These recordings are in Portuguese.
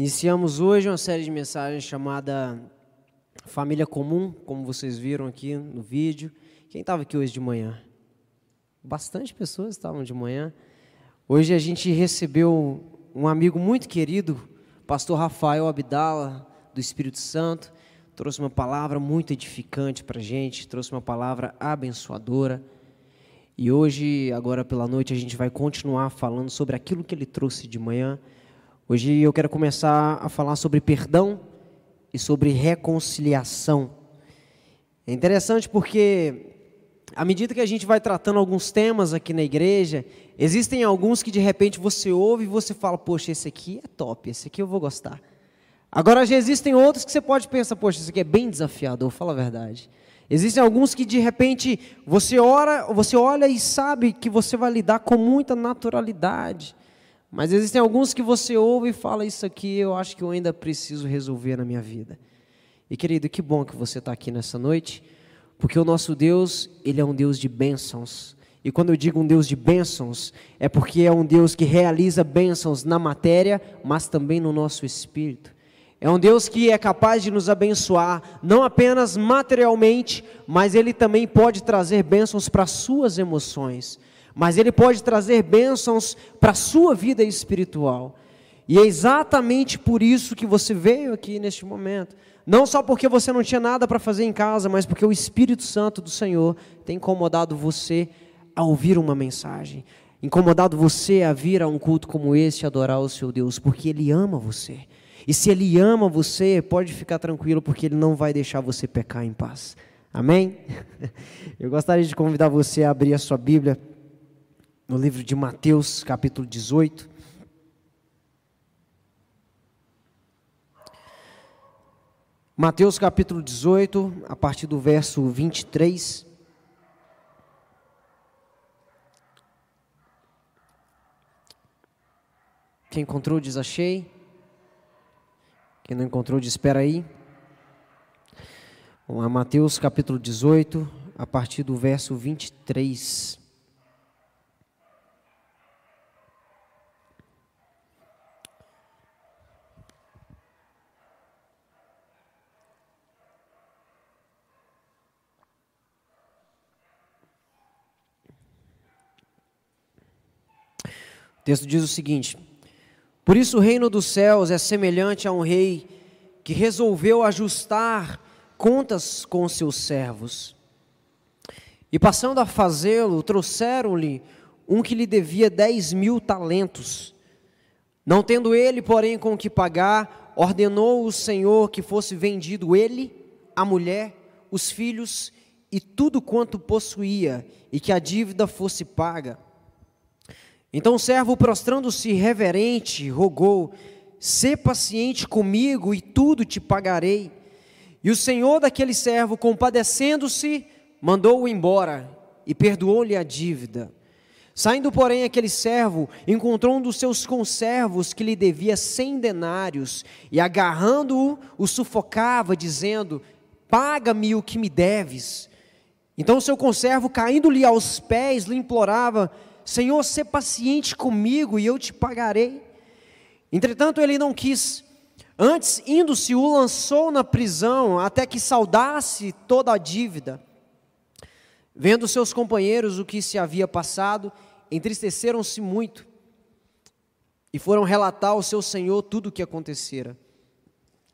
Iniciamos hoje uma série de mensagens chamada Família Comum, como vocês viram aqui no vídeo. Quem estava aqui hoje de manhã? Bastante pessoas estavam de manhã. Hoje a gente recebeu um amigo muito querido, pastor Rafael Abdala, do Espírito Santo. Trouxe uma palavra muito edificante para a gente, trouxe uma palavra abençoadora. E hoje, agora pela noite, a gente vai continuar falando sobre aquilo que ele trouxe de manhã Hoje eu quero começar a falar sobre perdão e sobre reconciliação. É interessante porque, à medida que a gente vai tratando alguns temas aqui na igreja, existem alguns que de repente você ouve e você fala: Poxa, esse aqui é top, esse aqui eu vou gostar. Agora já existem outros que você pode pensar: Poxa, esse aqui é bem desafiador, fala a verdade. Existem alguns que de repente você ora, você olha e sabe que você vai lidar com muita naturalidade. Mas existem alguns que você ouve e fala isso aqui, eu acho que eu ainda preciso resolver na minha vida. E querido, que bom que você está aqui nessa noite, porque o nosso Deus, ele é um Deus de bênçãos. E quando eu digo um Deus de bênçãos, é porque é um Deus que realiza bênçãos na matéria, mas também no nosso espírito. É um Deus que é capaz de nos abençoar, não apenas materialmente, mas Ele também pode trazer bênçãos para as suas emoções mas ele pode trazer bênçãos para a sua vida espiritual. E é exatamente por isso que você veio aqui neste momento. Não só porque você não tinha nada para fazer em casa, mas porque o Espírito Santo do Senhor tem incomodado você a ouvir uma mensagem, incomodado você a vir a um culto como esse, adorar o seu Deus, porque Ele ama você. E se Ele ama você, pode ficar tranquilo, porque Ele não vai deixar você pecar em paz. Amém? Eu gostaria de convidar você a abrir a sua Bíblia no livro de Mateus, capítulo 18. Mateus capítulo 18, a partir do verso 23. Quem encontrou, diz achei. Quem não encontrou, diz espera aí. Vamos lá, Mateus capítulo 18, a partir do verso 23. O texto diz o seguinte: Por isso o reino dos céus é semelhante a um rei que resolveu ajustar contas com seus servos. E passando a fazê-lo, trouxeram-lhe um que lhe devia dez mil talentos. Não tendo ele, porém, com o que pagar, ordenou o Senhor que fosse vendido ele, a mulher, os filhos e tudo quanto possuía, e que a dívida fosse paga. Então o servo, prostrando-se reverente, rogou: Sê paciente comigo e tudo te pagarei. E o senhor daquele servo, compadecendo-se, mandou-o embora e perdoou-lhe a dívida. Saindo, porém, aquele servo encontrou um dos seus conservos que lhe devia cem denários, e agarrando-o, o sufocava, dizendo: Paga-me o que me deves. Então o seu conservo, caindo-lhe aos pés, lhe implorava: Senhor, sê paciente comigo e eu te pagarei. Entretanto, ele não quis. Antes, indo-se, o lançou na prisão até que saudasse toda a dívida. Vendo seus companheiros o que se havia passado, entristeceram-se muito e foram relatar ao seu senhor tudo o que acontecera.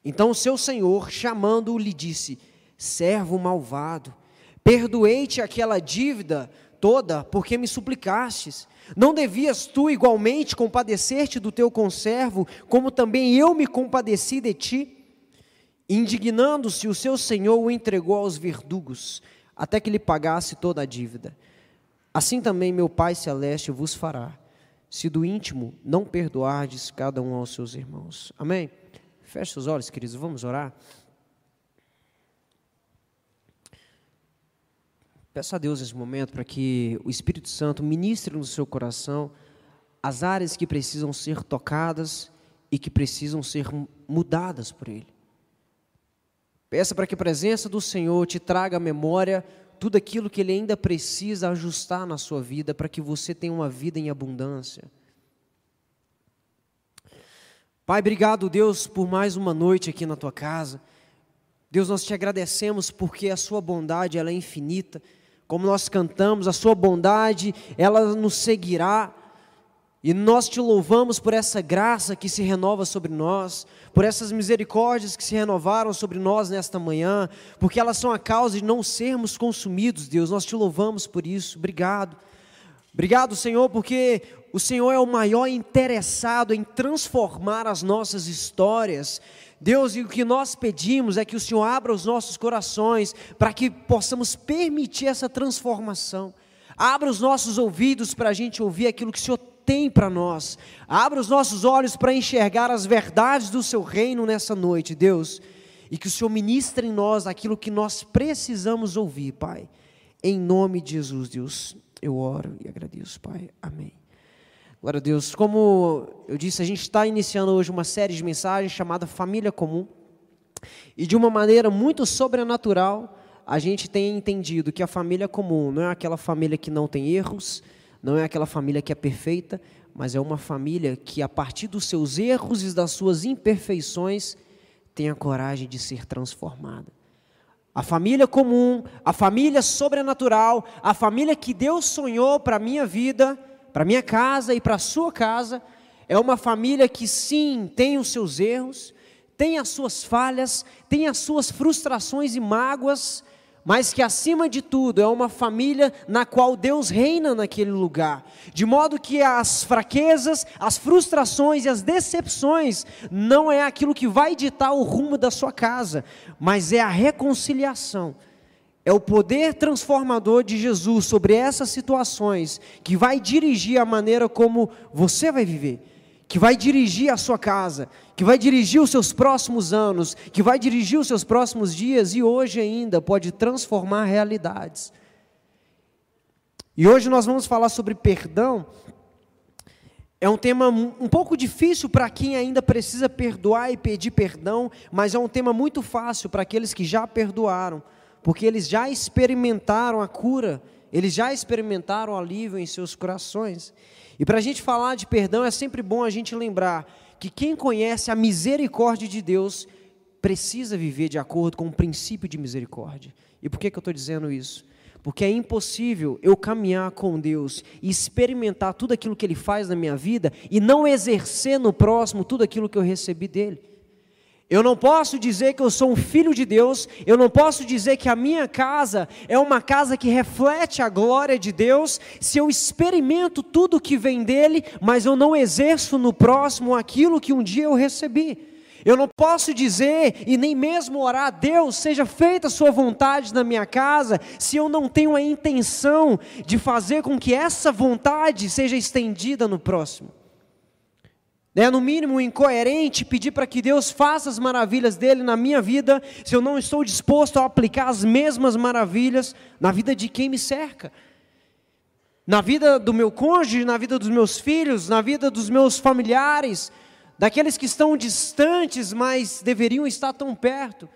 Então o seu senhor, chamando-o, lhe disse: Servo malvado, perdoei-te aquela dívida toda, porque me suplicastes. Não devias tu igualmente compadecer-te do teu conservo, como também eu me compadeci de ti? Indignando-se, o seu senhor o entregou aos verdugos, até que lhe pagasse toda a dívida. Assim também meu Pai celeste vos fará, se do íntimo não perdoardes cada um aos seus irmãos. Amém? Feche os olhos, queridos, vamos orar. Peço a Deus nesse momento para que o Espírito Santo ministre no seu coração as áreas que precisam ser tocadas e que precisam ser mudadas por Ele. Peça para que a presença do Senhor te traga à memória tudo aquilo que Ele ainda precisa ajustar na sua vida para que você tenha uma vida em abundância. Pai, obrigado, Deus, por mais uma noite aqui na tua casa. Deus, nós te agradecemos porque a sua bondade ela é infinita. Como nós cantamos, a sua bondade ela nos seguirá. E nós te louvamos por essa graça que se renova sobre nós, por essas misericórdias que se renovaram sobre nós nesta manhã, porque elas são a causa de não sermos consumidos, Deus. Nós te louvamos por isso. Obrigado. Obrigado, Senhor, porque o Senhor é o maior interessado em transformar as nossas histórias. Deus, e o que nós pedimos é que o Senhor abra os nossos corações para que possamos permitir essa transformação. Abra os nossos ouvidos para a gente ouvir aquilo que o Senhor tem para nós. Abra os nossos olhos para enxergar as verdades do seu reino nessa noite, Deus. E que o Senhor ministre em nós aquilo que nós precisamos ouvir, Pai. Em nome de Jesus, Deus, eu oro e agradeço, Pai. Amém. Glória a Deus. Como eu disse, a gente está iniciando hoje uma série de mensagens chamada Família Comum. E de uma maneira muito sobrenatural, a gente tem entendido que a família comum não é aquela família que não tem erros, não é aquela família que é perfeita, mas é uma família que, a partir dos seus erros e das suas imperfeições, tem a coragem de ser transformada. A família comum, a família sobrenatural, a família que Deus sonhou para a minha vida, para minha casa e para a sua casa, é uma família que sim, tem os seus erros, tem as suas falhas, tem as suas frustrações e mágoas, mas que acima de tudo é uma família na qual Deus reina naquele lugar, de modo que as fraquezas, as frustrações e as decepções não é aquilo que vai ditar o rumo da sua casa, mas é a reconciliação. É o poder transformador de Jesus sobre essas situações que vai dirigir a maneira como você vai viver que vai dirigir a sua casa, que vai dirigir os seus próximos anos, que vai dirigir os seus próximos dias e hoje ainda pode transformar realidades. E hoje nós vamos falar sobre perdão. É um tema um pouco difícil para quem ainda precisa perdoar e pedir perdão, mas é um tema muito fácil para aqueles que já perdoaram, porque eles já experimentaram a cura, eles já experimentaram o alívio em seus corações. E para a gente falar de perdão, é sempre bom a gente lembrar que quem conhece a misericórdia de Deus precisa viver de acordo com o princípio de misericórdia. E por que, que eu estou dizendo isso? Porque é impossível eu caminhar com Deus e experimentar tudo aquilo que Ele faz na minha vida e não exercer no próximo tudo aquilo que eu recebi dele. Eu não posso dizer que eu sou um filho de Deus, eu não posso dizer que a minha casa é uma casa que reflete a glória de Deus, se eu experimento tudo que vem dele, mas eu não exerço no próximo aquilo que um dia eu recebi. Eu não posso dizer e nem mesmo orar Deus, seja feita a sua vontade na minha casa, se eu não tenho a intenção de fazer com que essa vontade seja estendida no próximo. É no mínimo incoerente pedir para que Deus faça as maravilhas dele na minha vida, se eu não estou disposto a aplicar as mesmas maravilhas na vida de quem me cerca. Na vida do meu cônjuge, na vida dos meus filhos, na vida dos meus familiares, daqueles que estão distantes, mas deveriam estar tão perto.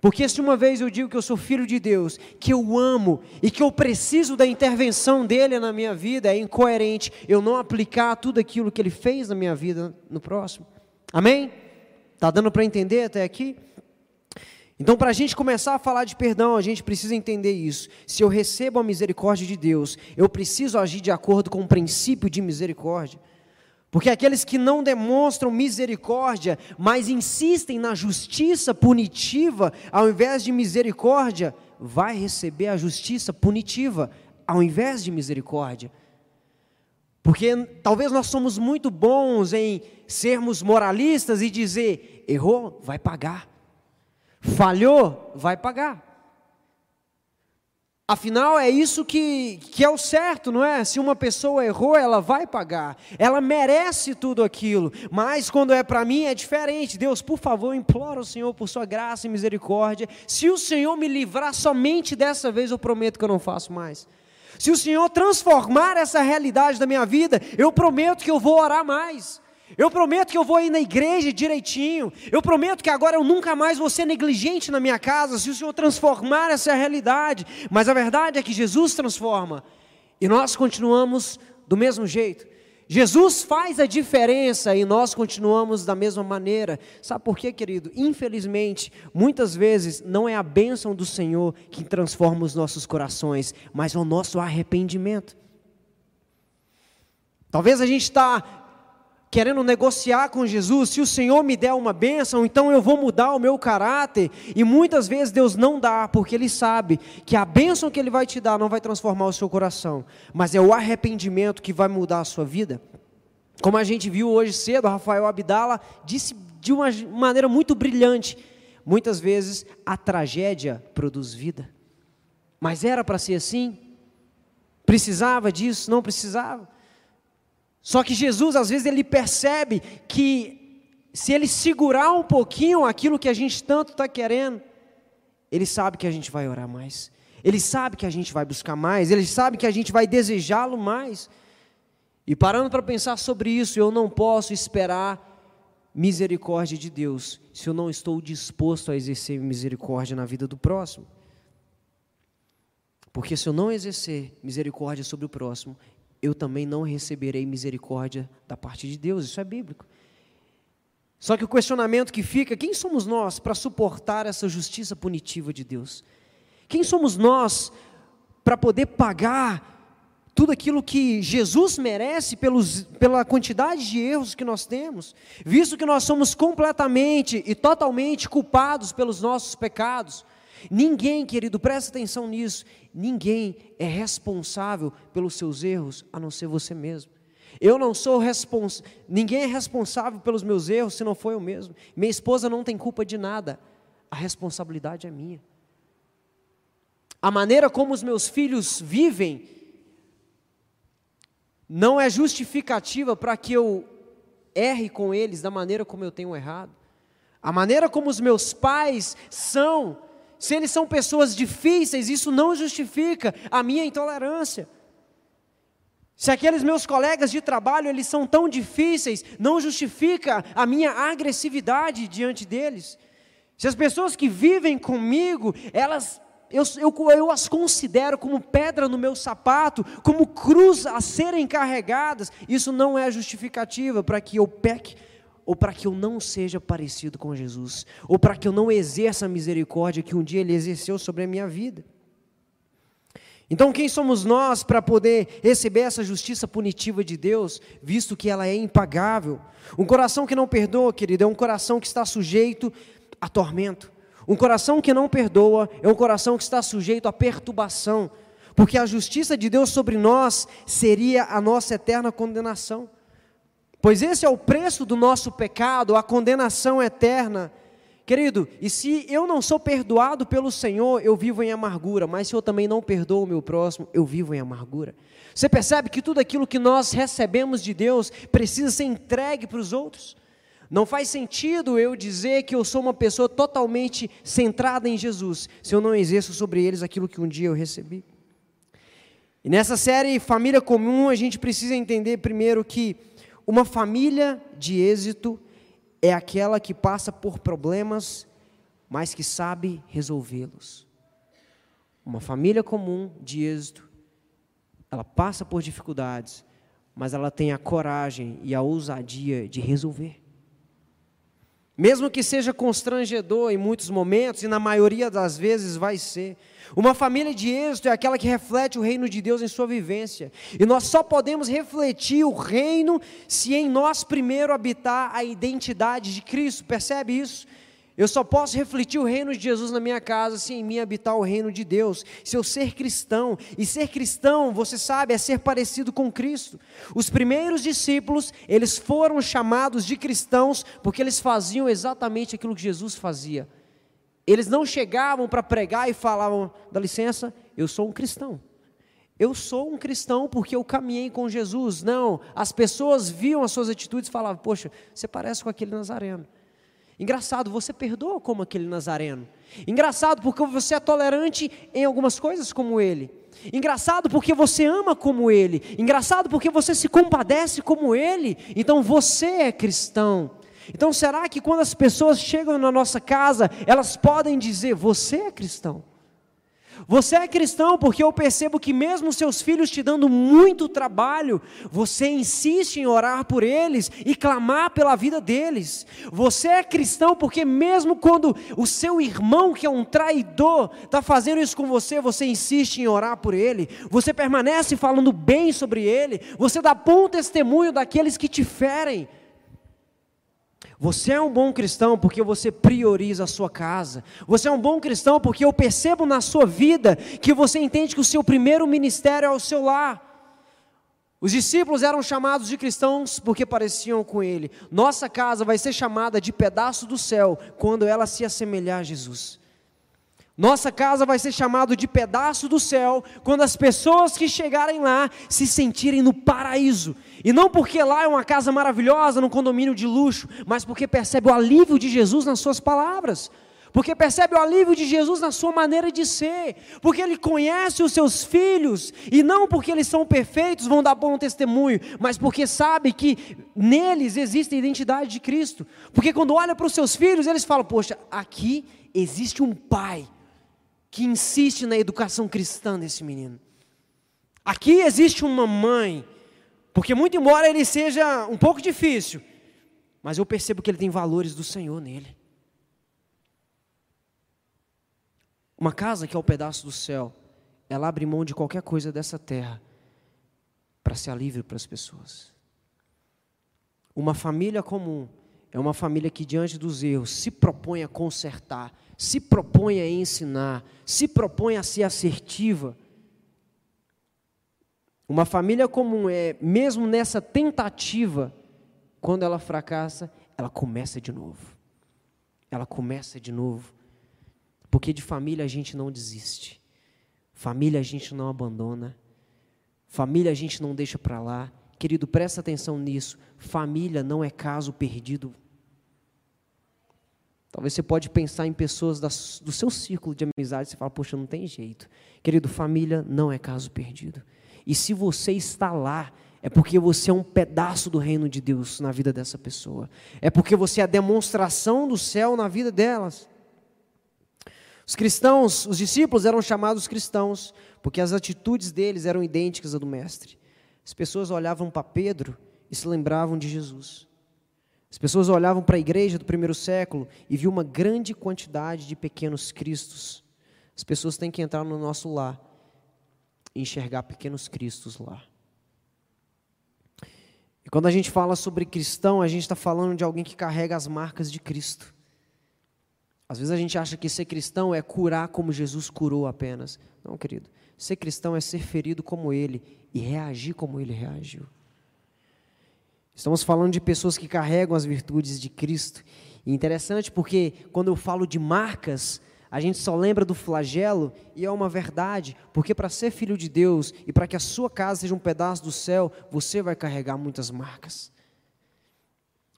Porque se uma vez eu digo que eu sou filho de Deus, que eu amo e que eu preciso da intervenção dele na minha vida, é incoerente eu não aplicar tudo aquilo que ele fez na minha vida no próximo. Amém? Tá dando para entender até aqui? Então, para a gente começar a falar de perdão, a gente precisa entender isso. Se eu recebo a misericórdia de Deus, eu preciso agir de acordo com o princípio de misericórdia. Porque aqueles que não demonstram misericórdia, mas insistem na justiça punitiva, ao invés de misericórdia, vai receber a justiça punitiva, ao invés de misericórdia. Porque talvez nós somos muito bons em sermos moralistas e dizer: errou, vai pagar. Falhou, vai pagar. Afinal, é isso que, que é o certo, não é? Se uma pessoa errou, ela vai pagar. Ela merece tudo aquilo. Mas quando é para mim, é diferente. Deus, por favor, imploro ao Senhor por sua graça e misericórdia. Se o Senhor me livrar somente dessa vez, eu prometo que eu não faço mais. Se o Senhor transformar essa realidade da minha vida, eu prometo que eu vou orar mais. Eu prometo que eu vou ir na igreja direitinho. Eu prometo que agora eu nunca mais vou ser negligente na minha casa, se o Senhor transformar essa realidade. Mas a verdade é que Jesus transforma. E nós continuamos do mesmo jeito. Jesus faz a diferença e nós continuamos da mesma maneira. Sabe por quê, querido? Infelizmente, muitas vezes não é a bênção do Senhor que transforma os nossos corações, mas é o nosso arrependimento. Talvez a gente está querendo negociar com Jesus, se o Senhor me der uma bênção, então eu vou mudar o meu caráter. E muitas vezes Deus não dá, porque Ele sabe que a bênção que Ele vai te dar não vai transformar o seu coração, mas é o arrependimento que vai mudar a sua vida. Como a gente viu hoje cedo, Rafael Abdala disse de uma maneira muito brilhante: muitas vezes a tragédia produz vida. Mas era para ser assim? Precisava disso? Não precisava? Só que Jesus, às vezes, ele percebe que se ele segurar um pouquinho aquilo que a gente tanto está querendo, ele sabe que a gente vai orar mais, ele sabe que a gente vai buscar mais, ele sabe que a gente vai desejá-lo mais. E parando para pensar sobre isso, eu não posso esperar misericórdia de Deus se eu não estou disposto a exercer misericórdia na vida do próximo. Porque se eu não exercer misericórdia sobre o próximo, eu também não receberei misericórdia da parte de Deus. Isso é bíblico. Só que o questionamento que fica: quem somos nós para suportar essa justiça punitiva de Deus? Quem somos nós para poder pagar tudo aquilo que Jesus merece pelos, pela quantidade de erros que nós temos, visto que nós somos completamente e totalmente culpados pelos nossos pecados? Ninguém, querido, presta atenção nisso. Ninguém é responsável pelos seus erros a não ser você mesmo. Eu não sou responsável, ninguém é responsável pelos meus erros se não for eu mesmo. Minha esposa não tem culpa de nada. A responsabilidade é minha. A maneira como os meus filhos vivem não é justificativa para que eu erre com eles da maneira como eu tenho errado. A maneira como os meus pais são se eles são pessoas difíceis, isso não justifica a minha intolerância. Se aqueles meus colegas de trabalho eles são tão difíceis, não justifica a minha agressividade diante deles. Se as pessoas que vivem comigo, elas eu, eu, eu, as considero como pedra no meu sapato, como cruz a serem carregadas, isso não é justificativa para que eu peque ou para que eu não seja parecido com Jesus, ou para que eu não exerça a misericórdia que um dia Ele exerceu sobre a minha vida. Então, quem somos nós para poder receber essa justiça punitiva de Deus, visto que ela é impagável? Um coração que não perdoa, querido, é um coração que está sujeito a tormento. Um coração que não perdoa é um coração que está sujeito a perturbação, porque a justiça de Deus sobre nós seria a nossa eterna condenação. Pois esse é o preço do nosso pecado, a condenação eterna. Querido, e se eu não sou perdoado pelo Senhor, eu vivo em amargura, mas se eu também não perdoo o meu próximo, eu vivo em amargura. Você percebe que tudo aquilo que nós recebemos de Deus precisa ser entregue para os outros? Não faz sentido eu dizer que eu sou uma pessoa totalmente centrada em Jesus, se eu não exerço sobre eles aquilo que um dia eu recebi. E nessa série Família Comum, a gente precisa entender primeiro que uma família de êxito é aquela que passa por problemas, mas que sabe resolvê-los. Uma família comum de êxito, ela passa por dificuldades, mas ela tem a coragem e a ousadia de resolver. Mesmo que seja constrangedor em muitos momentos, e na maioria das vezes vai ser, uma família de êxito é aquela que reflete o reino de Deus em sua vivência. E nós só podemos refletir o reino se em nós primeiro habitar a identidade de Cristo. Percebe isso? Eu só posso refletir o reino de Jesus na minha casa se em mim habitar o reino de Deus. Se eu ser cristão, e ser cristão, você sabe, é ser parecido com Cristo. Os primeiros discípulos, eles foram chamados de cristãos porque eles faziam exatamente aquilo que Jesus fazia. Eles não chegavam para pregar e falavam: dá licença, eu sou um cristão. Eu sou um cristão porque eu caminhei com Jesus. Não, as pessoas viam as suas atitudes e falavam: Poxa, você parece com aquele nazareno. Engraçado, você perdoa como aquele nazareno. Engraçado porque você é tolerante em algumas coisas como ele. Engraçado porque você ama como ele. Engraçado porque você se compadece como ele. Então você é cristão. Então, será que quando as pessoas chegam na nossa casa, elas podem dizer: Você é cristão? Você é cristão porque eu percebo que, mesmo seus filhos te dando muito trabalho, você insiste em orar por eles e clamar pela vida deles. Você é cristão porque, mesmo quando o seu irmão, que é um traidor, está fazendo isso com você, você insiste em orar por ele. Você permanece falando bem sobre ele. Você dá bom testemunho daqueles que te ferem. Você é um bom cristão porque você prioriza a sua casa. Você é um bom cristão porque eu percebo na sua vida que você entende que o seu primeiro ministério é o seu lar. Os discípulos eram chamados de cristãos porque pareciam com ele. Nossa casa vai ser chamada de pedaço do céu quando ela se assemelhar a Jesus. Nossa casa vai ser chamado de pedaço do céu quando as pessoas que chegarem lá se sentirem no paraíso. E não porque lá é uma casa maravilhosa, num condomínio de luxo, mas porque percebe o alívio de Jesus nas suas palavras. Porque percebe o alívio de Jesus na sua maneira de ser, porque ele conhece os seus filhos, e não porque eles são perfeitos, vão dar bom testemunho, mas porque sabe que neles existe a identidade de Cristo. Porque quando olha para os seus filhos, eles falam: Poxa, aqui existe um pai que insiste na educação cristã desse menino. Aqui existe uma mãe, porque muito embora ele seja um pouco difícil, mas eu percebo que ele tem valores do Senhor nele. Uma casa que é o um pedaço do céu, ela abre mão de qualquer coisa dessa terra para ser alívio para as pessoas. Uma família comum é uma família que, diante dos erros, se propõe a consertar, se propõe a ensinar, se propõe a ser assertiva. Uma família comum é, mesmo nessa tentativa, quando ela fracassa, ela começa de novo. Ela começa de novo. Porque de família a gente não desiste. Família a gente não abandona. Família a gente não deixa para lá. Querido, presta atenção nisso. Família não é caso perdido Talvez você pode pensar em pessoas das, do seu círculo de amizade e você fala, poxa, não tem jeito. Querido, família não é caso perdido. E se você está lá, é porque você é um pedaço do reino de Deus na vida dessa pessoa. É porque você é a demonstração do céu na vida delas. Os cristãos, os discípulos eram chamados cristãos, porque as atitudes deles eram idênticas à do mestre. As pessoas olhavam para Pedro e se lembravam de Jesus. As pessoas olhavam para a igreja do primeiro século e viam uma grande quantidade de pequenos cristos. As pessoas têm que entrar no nosso lar e enxergar pequenos cristos lá. E quando a gente fala sobre cristão, a gente está falando de alguém que carrega as marcas de Cristo. Às vezes a gente acha que ser cristão é curar como Jesus curou apenas. Não, querido. Ser cristão é ser ferido como ele e reagir como ele reagiu. Estamos falando de pessoas que carregam as virtudes de Cristo. E interessante porque quando eu falo de marcas, a gente só lembra do flagelo e é uma verdade, porque para ser filho de Deus e para que a sua casa seja um pedaço do céu, você vai carregar muitas marcas.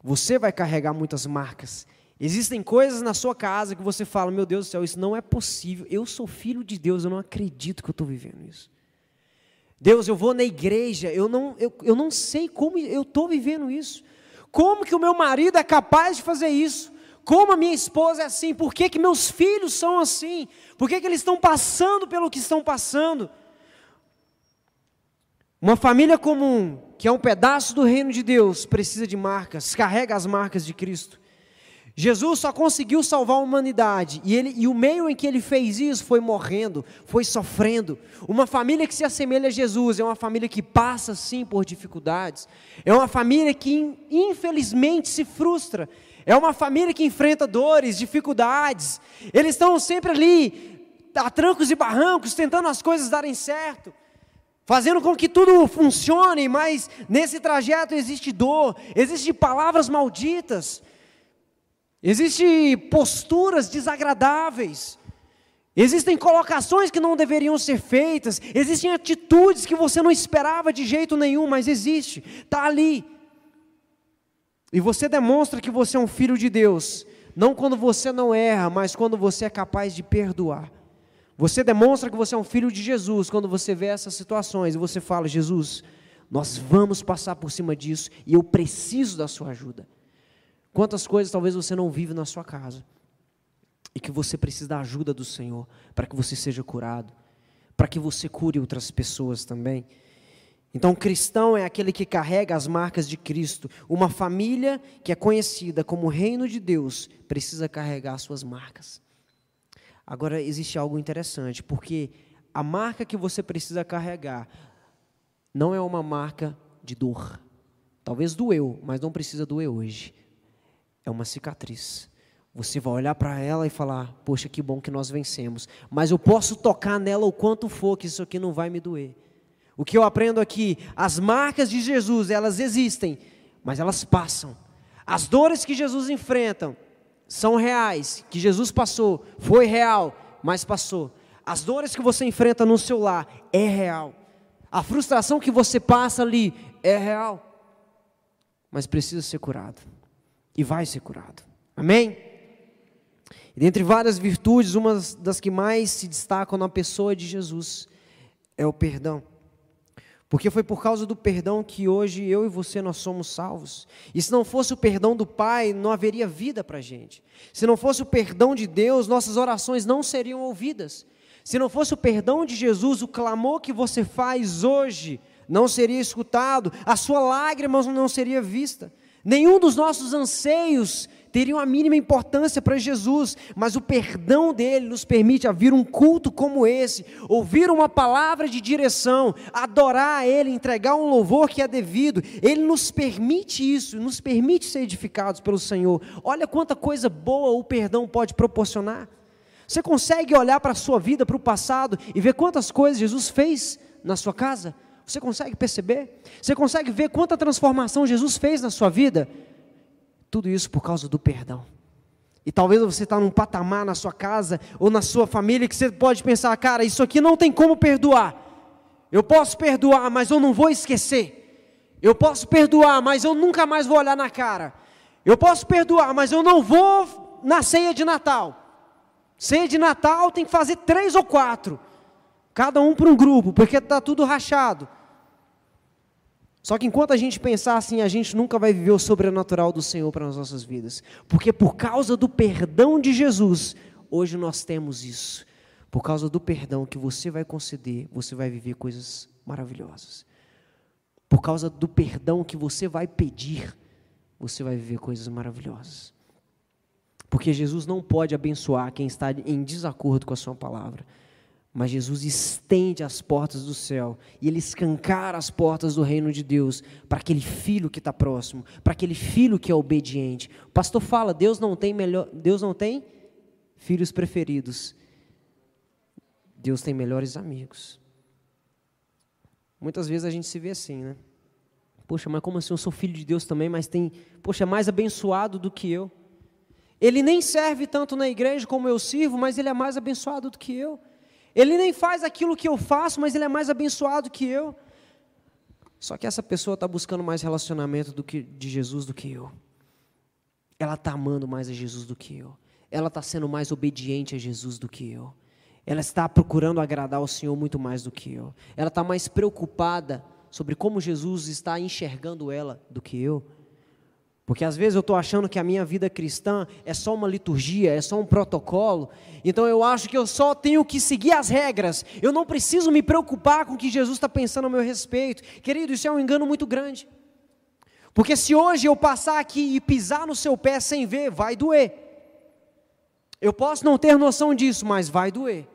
Você vai carregar muitas marcas. Existem coisas na sua casa que você fala: Meu Deus do céu, isso não é possível. Eu sou filho de Deus, eu não acredito que eu estou vivendo isso. Deus, eu vou na igreja, eu não, eu, eu não sei como eu estou vivendo isso. Como que o meu marido é capaz de fazer isso? Como a minha esposa é assim? Por que, que meus filhos são assim? Por que, que eles estão passando pelo que estão passando? Uma família comum, que é um pedaço do reino de Deus, precisa de marcas, carrega as marcas de Cristo. Jesus só conseguiu salvar a humanidade e, ele, e o meio em que ele fez isso foi morrendo, foi sofrendo. Uma família que se assemelha a Jesus é uma família que passa sim por dificuldades, é uma família que infelizmente se frustra, é uma família que enfrenta dores, dificuldades. Eles estão sempre ali, a trancos e barrancos, tentando as coisas darem certo fazendo com que tudo funcione, mas nesse trajeto existe dor, existem palavras malditas, Existem posturas desagradáveis. Existem colocações que não deveriam ser feitas. Existem atitudes que você não esperava de jeito nenhum, mas existe. Está ali. E você demonstra que você é um filho de Deus. Não quando você não erra, mas quando você é capaz de perdoar. Você demonstra que você é um filho de Jesus quando você vê essas situações e você fala: Jesus, nós vamos passar por cima disso e eu preciso da sua ajuda. Quantas coisas talvez você não vive na sua casa. e que você precisa da ajuda do Senhor para que você seja curado, para que você cure outras pessoas também. Então, cristão é aquele que carrega as marcas de Cristo. Uma família que é conhecida como reino de Deus precisa carregar suas marcas. Agora, existe algo interessante, porque a marca que você precisa carregar não é uma marca de dor. Talvez doeu, mas não precisa doer hoje. É uma cicatriz. Você vai olhar para ela e falar: Poxa, que bom que nós vencemos. Mas eu posso tocar nela o quanto for, que isso aqui não vai me doer. O que eu aprendo aqui, as marcas de Jesus, elas existem, mas elas passam. As dores que Jesus enfrenta são reais, que Jesus passou, foi real, mas passou. As dores que você enfrenta no seu lar é real. A frustração que você passa ali é real. Mas precisa ser curado. E vai ser curado. Amém? E dentre várias virtudes, uma das que mais se destacam na pessoa de Jesus é o perdão. Porque foi por causa do perdão que hoje eu e você nós somos salvos. E se não fosse o perdão do Pai, não haveria vida para a gente. Se não fosse o perdão de Deus, nossas orações não seriam ouvidas. Se não fosse o perdão de Jesus, o clamor que você faz hoje não seria escutado, a sua lágrima não seria vista. Nenhum dos nossos anseios teriam a mínima importância para Jesus, mas o perdão dele nos permite vir um culto como esse, ouvir uma palavra de direção, adorar a ele, entregar um louvor que é devido. Ele nos permite isso, nos permite ser edificados pelo Senhor. Olha quanta coisa boa o perdão pode proporcionar. Você consegue olhar para a sua vida, para o passado e ver quantas coisas Jesus fez na sua casa? Você consegue perceber? Você consegue ver quanta transformação Jesus fez na sua vida? Tudo isso por causa do perdão. E talvez você está num patamar na sua casa ou na sua família que você pode pensar, cara, isso aqui não tem como perdoar. Eu posso perdoar, mas eu não vou esquecer. Eu posso perdoar, mas eu nunca mais vou olhar na cara. Eu posso perdoar, mas eu não vou na ceia de Natal. Ceia de Natal tem que fazer três ou quatro, cada um para um grupo, porque está tudo rachado. Só que enquanto a gente pensar assim, a gente nunca vai viver o sobrenatural do Senhor para as nossas vidas. Porque por causa do perdão de Jesus, hoje nós temos isso. Por causa do perdão que você vai conceder, você vai viver coisas maravilhosas. Por causa do perdão que você vai pedir, você vai viver coisas maravilhosas. Porque Jesus não pode abençoar quem está em desacordo com a sua palavra. Mas Jesus estende as portas do céu e ele escancara as portas do reino de Deus para aquele filho que está próximo, para aquele filho que é obediente. O pastor fala: Deus não tem melhor, Deus não tem filhos preferidos. Deus tem melhores amigos. Muitas vezes a gente se vê assim, né? Poxa, mas como assim eu sou filho de Deus também, mas tem, poxa, mais abençoado do que eu. Ele nem serve tanto na igreja como eu sirvo, mas ele é mais abençoado do que eu. Ele nem faz aquilo que eu faço, mas ele é mais abençoado que eu. Só que essa pessoa está buscando mais relacionamento do que, de Jesus do que eu. Ela está amando mais a Jesus do que eu. Ela está sendo mais obediente a Jesus do que eu. Ela está procurando agradar ao Senhor muito mais do que eu. Ela está mais preocupada sobre como Jesus está enxergando ela do que eu. Porque às vezes eu estou achando que a minha vida cristã é só uma liturgia, é só um protocolo. Então eu acho que eu só tenho que seguir as regras. Eu não preciso me preocupar com o que Jesus está pensando a meu respeito. Querido, isso é um engano muito grande. Porque se hoje eu passar aqui e pisar no seu pé sem ver, vai doer. Eu posso não ter noção disso, mas vai doer.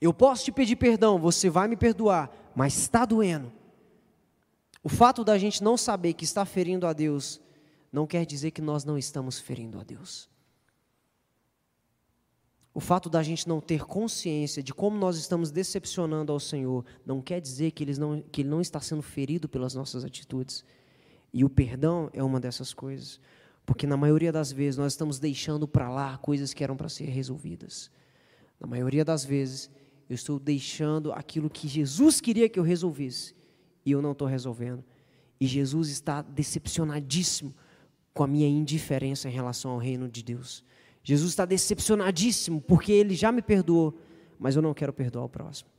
Eu posso te pedir perdão, você vai me perdoar, mas está doendo. O fato da gente não saber que está ferindo a Deus não quer dizer que nós não estamos ferindo a Deus. O fato da gente não ter consciência de como nós estamos decepcionando ao Senhor não quer dizer que ele não, que ele não está sendo ferido pelas nossas atitudes. E o perdão é uma dessas coisas. Porque na maioria das vezes nós estamos deixando para lá coisas que eram para ser resolvidas. Na maioria das vezes eu estou deixando aquilo que Jesus queria que eu resolvesse e eu não estou resolvendo. E Jesus está decepcionadíssimo com a minha indiferença em relação ao reino de Deus. Jesus está decepcionadíssimo porque ele já me perdoou, mas eu não quero perdoar o próximo.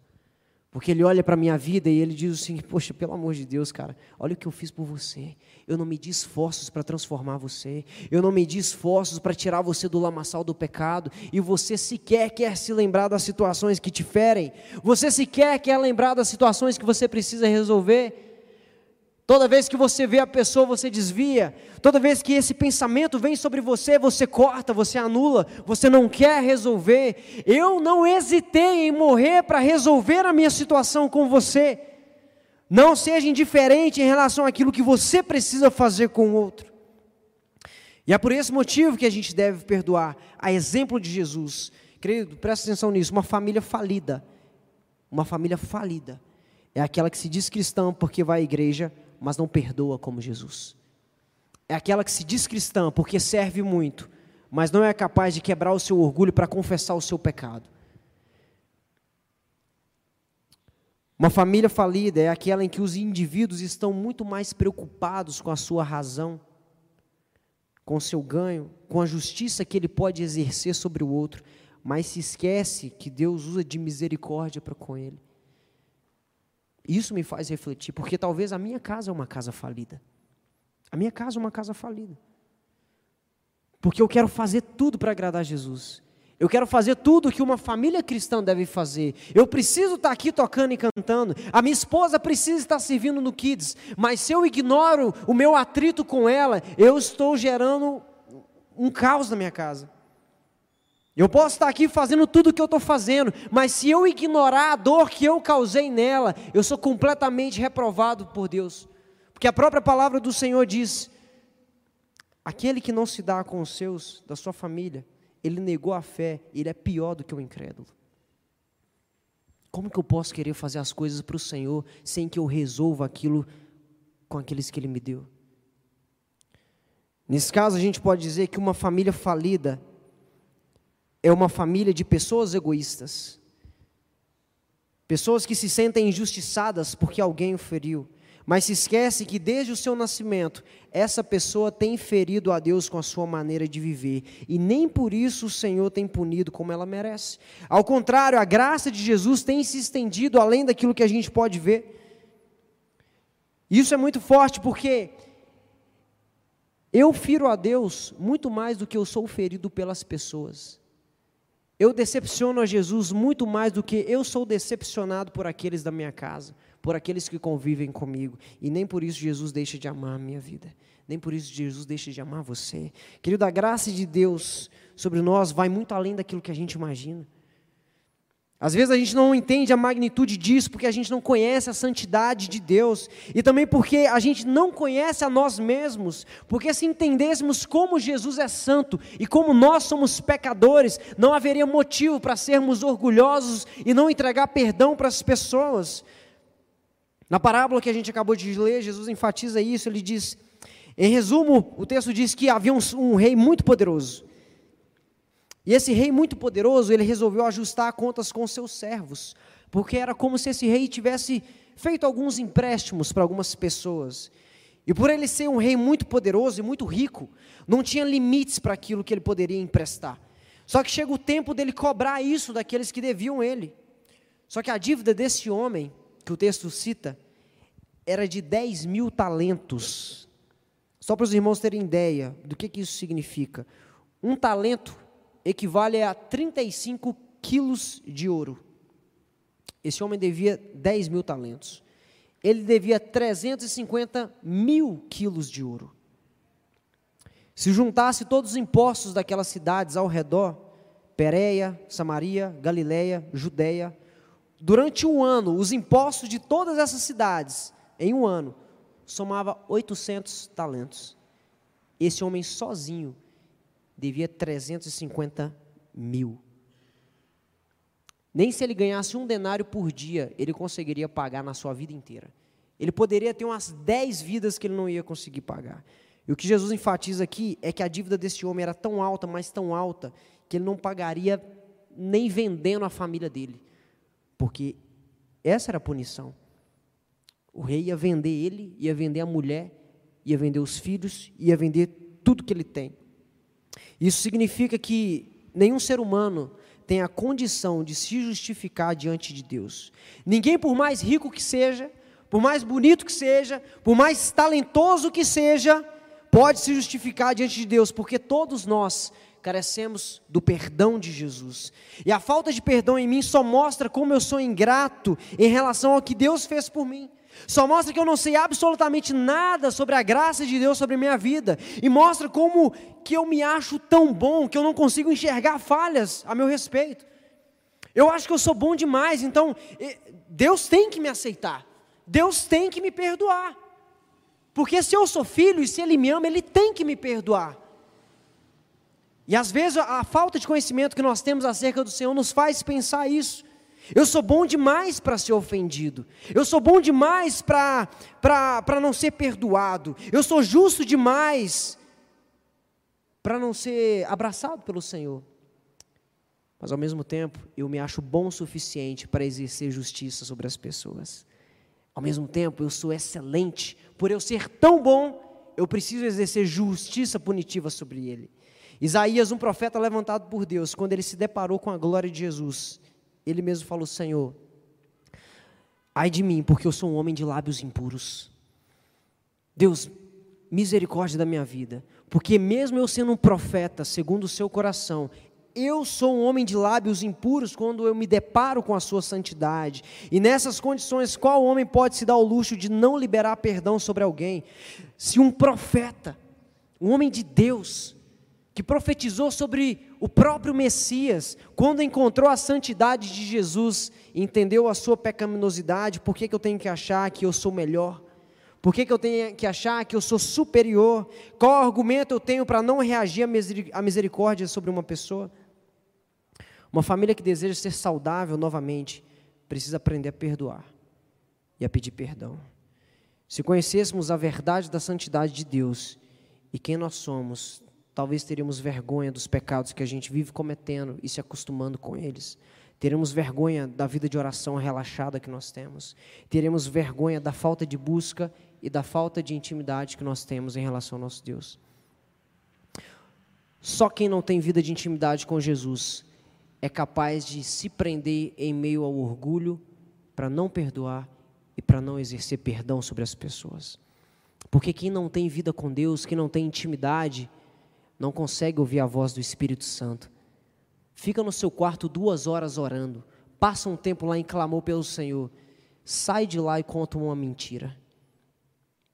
Porque ele olha para a minha vida e ele diz assim: Poxa, pelo amor de Deus, cara, olha o que eu fiz por você. Eu não medi esforços para transformar você. Eu não medi esforços para tirar você do lamaçal do pecado. E você sequer quer se lembrar das situações que te ferem. Você sequer quer lembrar das situações que você precisa resolver. Toda vez que você vê a pessoa, você desvia. Toda vez que esse pensamento vem sobre você, você corta, você anula, você não quer resolver. Eu não hesitei em morrer para resolver a minha situação com você. Não seja indiferente em relação àquilo que você precisa fazer com o outro. E é por esse motivo que a gente deve perdoar, a exemplo de Jesus. Querido, presta atenção nisso: uma família falida, uma família falida, é aquela que se diz cristã porque vai à igreja, mas não perdoa como Jesus. É aquela que se diz cristã porque serve muito, mas não é capaz de quebrar o seu orgulho para confessar o seu pecado. Uma família falida é aquela em que os indivíduos estão muito mais preocupados com a sua razão, com o seu ganho, com a justiça que ele pode exercer sobre o outro, mas se esquece que Deus usa de misericórdia para com ele. Isso me faz refletir, porque talvez a minha casa é uma casa falida. A minha casa é uma casa falida. Porque eu quero fazer tudo para agradar Jesus. Eu quero fazer tudo que uma família cristã deve fazer. Eu preciso estar aqui tocando e cantando. A minha esposa precisa estar servindo no Kids. Mas se eu ignoro o meu atrito com ela, eu estou gerando um caos na minha casa. Eu posso estar aqui fazendo tudo o que eu estou fazendo, mas se eu ignorar a dor que eu causei nela, eu sou completamente reprovado por Deus. Porque a própria palavra do Senhor diz: aquele que não se dá com os seus, da sua família, ele negou a fé, ele é pior do que o incrédulo. Como que eu posso querer fazer as coisas para o Senhor sem que eu resolva aquilo com aqueles que Ele me deu? Nesse caso, a gente pode dizer que uma família falida é uma família de pessoas egoístas. Pessoas que se sentem injustiçadas porque alguém o feriu, mas se esquece que desde o seu nascimento, essa pessoa tem ferido a Deus com a sua maneira de viver, e nem por isso o Senhor tem punido como ela merece. Ao contrário, a graça de Jesus tem se estendido além daquilo que a gente pode ver. Isso é muito forte porque eu firo a Deus muito mais do que eu sou ferido pelas pessoas. Eu decepciono a Jesus muito mais do que eu sou decepcionado por aqueles da minha casa, por aqueles que convivem comigo. E nem por isso Jesus deixa de amar a minha vida. Nem por isso Jesus deixa de amar você. Querido, a graça de Deus sobre nós vai muito além daquilo que a gente imagina. Às vezes a gente não entende a magnitude disso porque a gente não conhece a santidade de Deus e também porque a gente não conhece a nós mesmos. Porque se entendêssemos como Jesus é santo e como nós somos pecadores, não haveria motivo para sermos orgulhosos e não entregar perdão para as pessoas. Na parábola que a gente acabou de ler, Jesus enfatiza isso. Ele diz, em resumo, o texto diz que havia um, um rei muito poderoso e esse rei muito poderoso, ele resolveu ajustar contas com seus servos, porque era como se esse rei tivesse feito alguns empréstimos para algumas pessoas. E por ele ser um rei muito poderoso e muito rico, não tinha limites para aquilo que ele poderia emprestar. Só que chega o tempo dele cobrar isso daqueles que deviam ele. Só que a dívida desse homem, que o texto cita, era de 10 mil talentos. Só para os irmãos terem ideia do que, que isso significa. Um talento equivale a 35 quilos de ouro. Esse homem devia 10 mil talentos. Ele devia 350 mil quilos de ouro. Se juntasse todos os impostos daquelas cidades ao redor, Pérea, Samaria, Galiléia, Judéia, durante um ano, os impostos de todas essas cidades, em um ano, somava 800 talentos. Esse homem sozinho devia 350 mil. Nem se ele ganhasse um denário por dia, ele conseguiria pagar na sua vida inteira. Ele poderia ter umas 10 vidas que ele não ia conseguir pagar. E o que Jesus enfatiza aqui é que a dívida desse homem era tão alta, mas tão alta, que ele não pagaria nem vendendo a família dele. Porque essa era a punição. O rei ia vender ele, ia vender a mulher, ia vender os filhos, ia vender tudo que ele tem. Isso significa que nenhum ser humano tem a condição de se justificar diante de Deus. Ninguém, por mais rico que seja, por mais bonito que seja, por mais talentoso que seja, pode se justificar diante de Deus, porque todos nós carecemos do perdão de Jesus. E a falta de perdão em mim só mostra como eu sou ingrato em relação ao que Deus fez por mim. Só mostra que eu não sei absolutamente nada sobre a graça de Deus sobre a minha vida. E mostra como que eu me acho tão bom que eu não consigo enxergar falhas a meu respeito. Eu acho que eu sou bom demais, então Deus tem que me aceitar. Deus tem que me perdoar. Porque se eu sou filho e se Ele me ama, Ele tem que me perdoar. E às vezes a falta de conhecimento que nós temos acerca do Senhor nos faz pensar isso. Eu sou bom demais para ser ofendido. Eu sou bom demais para não ser perdoado. Eu sou justo demais para não ser abraçado pelo Senhor. Mas ao mesmo tempo, eu me acho bom o suficiente para exercer justiça sobre as pessoas. Ao mesmo tempo, eu sou excelente. Por eu ser tão bom, eu preciso exercer justiça punitiva sobre ele. Isaías, um profeta levantado por Deus, quando ele se deparou com a glória de Jesus, ele mesmo falou: Senhor, ai de mim, porque eu sou um homem de lábios impuros. Deus, misericórdia da minha vida, porque mesmo eu sendo um profeta, segundo o seu coração, eu sou um homem de lábios impuros quando eu me deparo com a sua santidade. E nessas condições, qual homem pode se dar o luxo de não liberar perdão sobre alguém? Se um profeta, um homem de Deus, que profetizou sobre o próprio Messias, quando encontrou a santidade de Jesus, entendeu a sua pecaminosidade, por que, que eu tenho que achar que eu sou melhor? Por que, que eu tenho que achar que eu sou superior? Qual argumento eu tenho para não reagir à misericórdia sobre uma pessoa? Uma família que deseja ser saudável novamente precisa aprender a perdoar e a pedir perdão. Se conhecêssemos a verdade da santidade de Deus e quem nós somos, talvez teríamos vergonha dos pecados que a gente vive cometendo e se acostumando com eles. Teremos vergonha da vida de oração relaxada que nós temos. Teremos vergonha da falta de busca e da falta de intimidade que nós temos em relação ao nosso Deus. Só quem não tem vida de intimidade com Jesus é capaz de se prender em meio ao orgulho para não perdoar e para não exercer perdão sobre as pessoas. Porque quem não tem vida com Deus, quem não tem intimidade, não consegue ouvir a voz do Espírito Santo. Fica no seu quarto duas horas orando, passa um tempo lá em clamor pelo Senhor, sai de lá e conta uma mentira.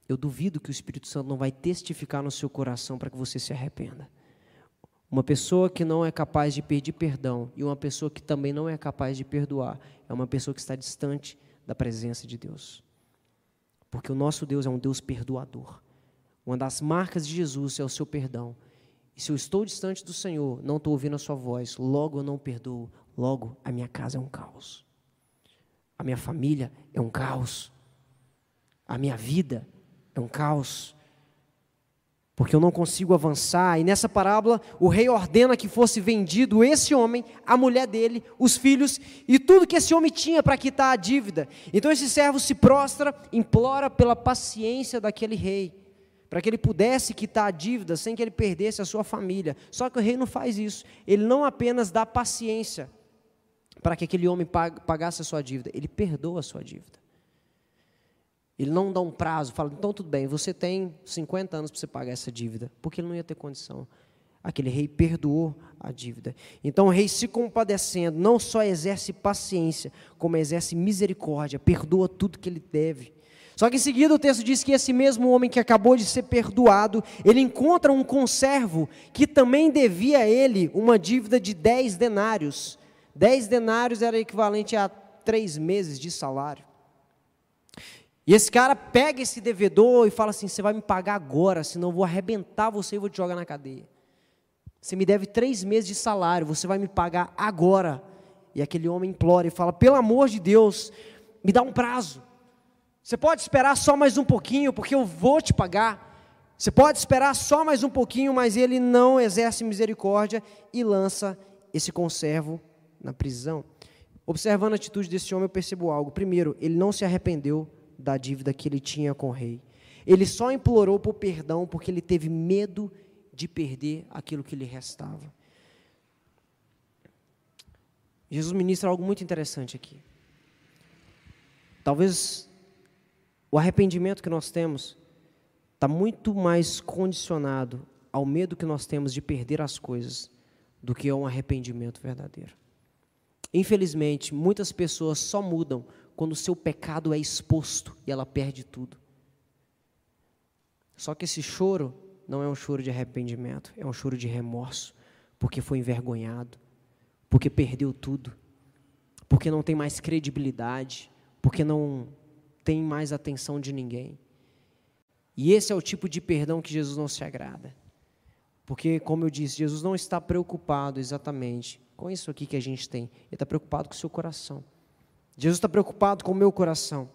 Eu duvido que o Espírito Santo não vai testificar no seu coração para que você se arrependa. Uma pessoa que não é capaz de pedir perdão e uma pessoa que também não é capaz de perdoar é uma pessoa que está distante da presença de Deus. Porque o nosso Deus é um Deus perdoador. Uma das marcas de Jesus é o seu perdão. E se eu estou distante do Senhor, não estou ouvindo a sua voz, logo eu não perdoo, logo a minha casa é um caos. A minha família é um caos. A minha vida é um caos porque eu não consigo avançar. E nessa parábola, o rei ordena que fosse vendido esse homem, a mulher dele, os filhos e tudo que esse homem tinha para quitar a dívida. Então esse servo se prostra, implora pela paciência daquele rei, para que ele pudesse quitar a dívida sem que ele perdesse a sua família. Só que o rei não faz isso. Ele não apenas dá paciência para que aquele homem pagasse a sua dívida, ele perdoa a sua dívida. Ele não dá um prazo, fala, então tudo bem, você tem 50 anos para você pagar essa dívida, porque ele não ia ter condição. Aquele rei perdoou a dívida. Então o rei, se compadecendo, não só exerce paciência, como exerce misericórdia, perdoa tudo que ele deve. Só que em seguida o texto diz que esse mesmo homem que acabou de ser perdoado, ele encontra um conservo que também devia a ele uma dívida de 10 denários. 10 denários era equivalente a três meses de salário. E esse cara pega esse devedor e fala assim: você vai me pagar agora, senão eu vou arrebentar você e vou te jogar na cadeia. Você me deve três meses de salário, você vai me pagar agora. E aquele homem implora e fala: pelo amor de Deus, me dá um prazo. Você pode esperar só mais um pouquinho, porque eu vou te pagar. Você pode esperar só mais um pouquinho, mas ele não exerce misericórdia e lança esse conservo na prisão. Observando a atitude desse homem, eu percebo algo. Primeiro, ele não se arrependeu da dívida que ele tinha com o rei. Ele só implorou por perdão porque ele teve medo de perder aquilo que lhe restava. Jesus ministra algo muito interessante aqui. Talvez o arrependimento que nós temos está muito mais condicionado ao medo que nós temos de perder as coisas do que a um arrependimento verdadeiro. Infelizmente, muitas pessoas só mudam quando o seu pecado é exposto e ela perde tudo. Só que esse choro não é um choro de arrependimento, é um choro de remorso, porque foi envergonhado, porque perdeu tudo, porque não tem mais credibilidade, porque não tem mais atenção de ninguém. E esse é o tipo de perdão que Jesus não se agrada. Porque, como eu disse, Jesus não está preocupado exatamente com isso aqui que a gente tem. Ele está preocupado com o seu coração. Jesus está preocupado com o meu coração.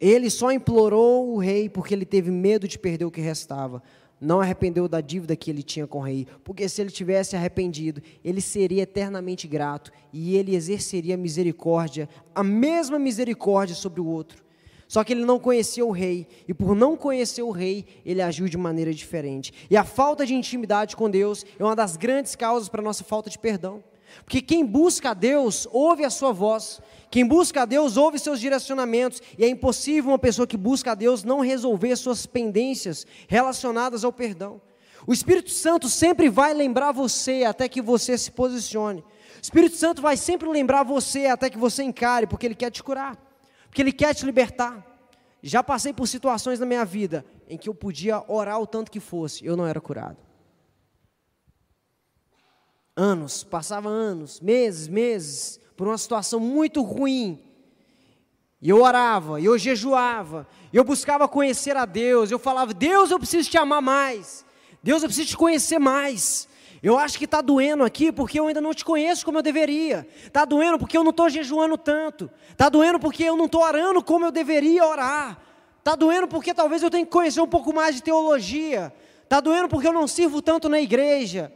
Ele só implorou o rei porque ele teve medo de perder o que restava não arrependeu da dívida que ele tinha com o rei, porque se ele tivesse arrependido, ele seria eternamente grato e ele exerceria misericórdia, a mesma misericórdia sobre o outro. Só que ele não conhecia o rei, e por não conhecer o rei, ele agiu de maneira diferente. E a falta de intimidade com Deus é uma das grandes causas para a nossa falta de perdão. Porque quem busca a Deus ouve a sua voz, quem busca a Deus ouve seus direcionamentos, e é impossível uma pessoa que busca a Deus não resolver suas pendências relacionadas ao perdão. O Espírito Santo sempre vai lembrar você até que você se posicione. O Espírito Santo vai sempre lembrar você até que você encare, porque ele quer te curar, porque ele quer te libertar. Já passei por situações na minha vida em que eu podia orar o tanto que fosse, eu não era curado. Anos, passava anos, meses, meses, por uma situação muito ruim. E eu orava, e eu jejuava, eu buscava conhecer a Deus. Eu falava: Deus, eu preciso te amar mais. Deus, eu preciso te conhecer mais. Eu acho que está doendo aqui porque eu ainda não te conheço como eu deveria. Está doendo porque eu não estou jejuando tanto. Está doendo porque eu não estou orando como eu deveria orar. Está doendo porque talvez eu tenha que conhecer um pouco mais de teologia. Está doendo porque eu não sirvo tanto na igreja.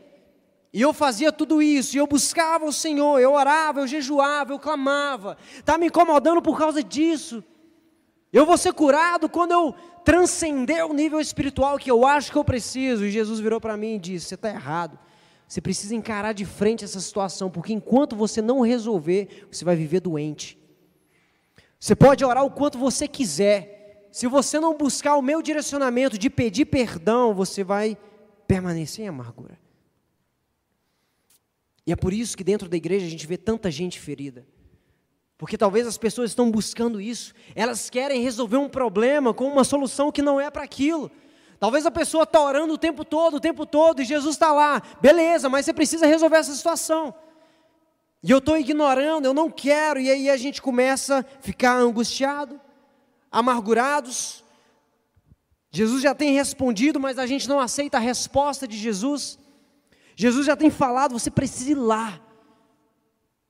E eu fazia tudo isso, e eu buscava o Senhor, eu orava, eu jejuava, eu clamava. Está me incomodando por causa disso. Eu vou ser curado quando eu transcender o nível espiritual que eu acho que eu preciso. E Jesus virou para mim e disse: Você está errado. Você precisa encarar de frente essa situação, porque enquanto você não resolver, você vai viver doente. Você pode orar o quanto você quiser. Se você não buscar o meu direcionamento de pedir perdão, você vai permanecer em amargura. E é por isso que dentro da igreja a gente vê tanta gente ferida. Porque talvez as pessoas estão buscando isso, elas querem resolver um problema com uma solução que não é para aquilo. Talvez a pessoa está orando o tempo todo, o tempo todo, e Jesus está lá, beleza, mas você precisa resolver essa situação. E eu estou ignorando, eu não quero, e aí a gente começa a ficar angustiado, amargurados. Jesus já tem respondido, mas a gente não aceita a resposta de Jesus. Jesus já tem falado, você precisa ir lá.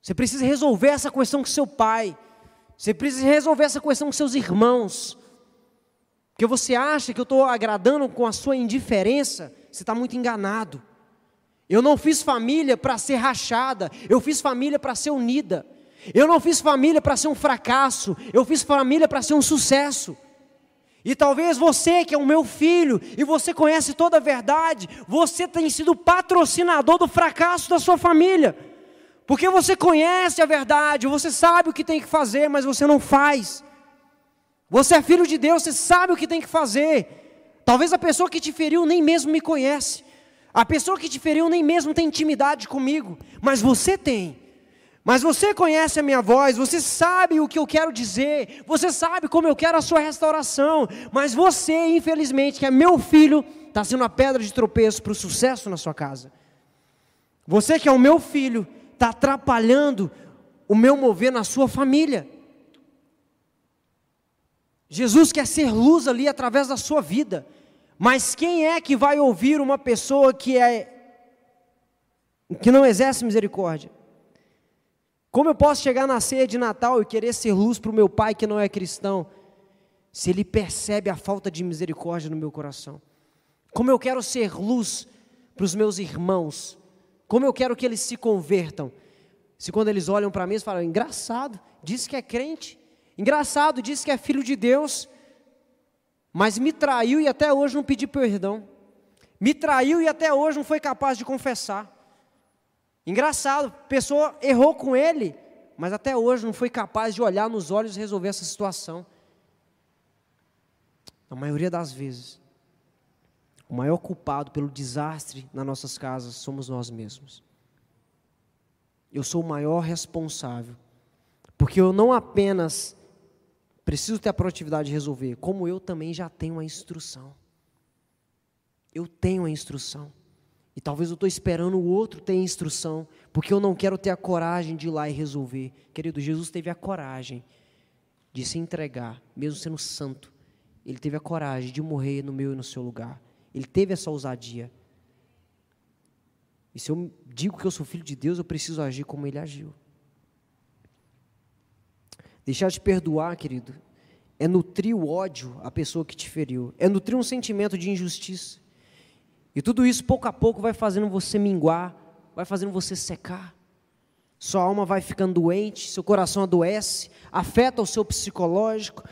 Você precisa resolver essa questão com seu pai. Você precisa resolver essa questão com seus irmãos. Porque você acha que eu estou agradando com a sua indiferença, você está muito enganado. Eu não fiz família para ser rachada, eu fiz família para ser unida. Eu não fiz família para ser um fracasso, eu fiz família para ser um sucesso. E talvez você, que é o meu filho, e você conhece toda a verdade, você tem sido patrocinador do fracasso da sua família. Porque você conhece a verdade, você sabe o que tem que fazer, mas você não faz. Você é filho de Deus, você sabe o que tem que fazer. Talvez a pessoa que te feriu nem mesmo me conhece. A pessoa que te feriu nem mesmo tem intimidade comigo, mas você tem. Mas você conhece a minha voz, você sabe o que eu quero dizer, você sabe como eu quero a sua restauração, mas você, infelizmente, que é meu filho, está sendo a pedra de tropeço para o sucesso na sua casa. Você que é o meu filho, está atrapalhando o meu mover na sua família. Jesus quer ser luz ali através da sua vida, mas quem é que vai ouvir uma pessoa que é que não exerce misericórdia? Como eu posso chegar na ceia de Natal e querer ser luz para o meu pai que não é cristão, se ele percebe a falta de misericórdia no meu coração? Como eu quero ser luz para os meus irmãos? Como eu quero que eles se convertam? Se quando eles olham para mim, eles falam: engraçado, diz que é crente, engraçado, diz que é filho de Deus, mas me traiu e até hoje não pediu perdão, me traiu e até hoje não foi capaz de confessar. Engraçado, a pessoa errou com ele, mas até hoje não foi capaz de olhar nos olhos e resolver essa situação. Na maioria das vezes, o maior culpado pelo desastre nas nossas casas somos nós mesmos. Eu sou o maior responsável, porque eu não apenas preciso ter a proatividade de resolver, como eu também já tenho a instrução. Eu tenho a instrução. E talvez eu estou esperando o outro ter instrução, porque eu não quero ter a coragem de ir lá e resolver. Querido, Jesus teve a coragem de se entregar, mesmo sendo santo. Ele teve a coragem de morrer no meu e no seu lugar. Ele teve essa ousadia. E se eu digo que eu sou filho de Deus, eu preciso agir como ele agiu. Deixar de perdoar, querido, é nutrir o ódio à pessoa que te feriu, é nutrir um sentimento de injustiça. E tudo isso, pouco a pouco, vai fazendo você minguar, vai fazendo você secar. Sua alma vai ficando doente, seu coração adoece, afeta o seu psicológico,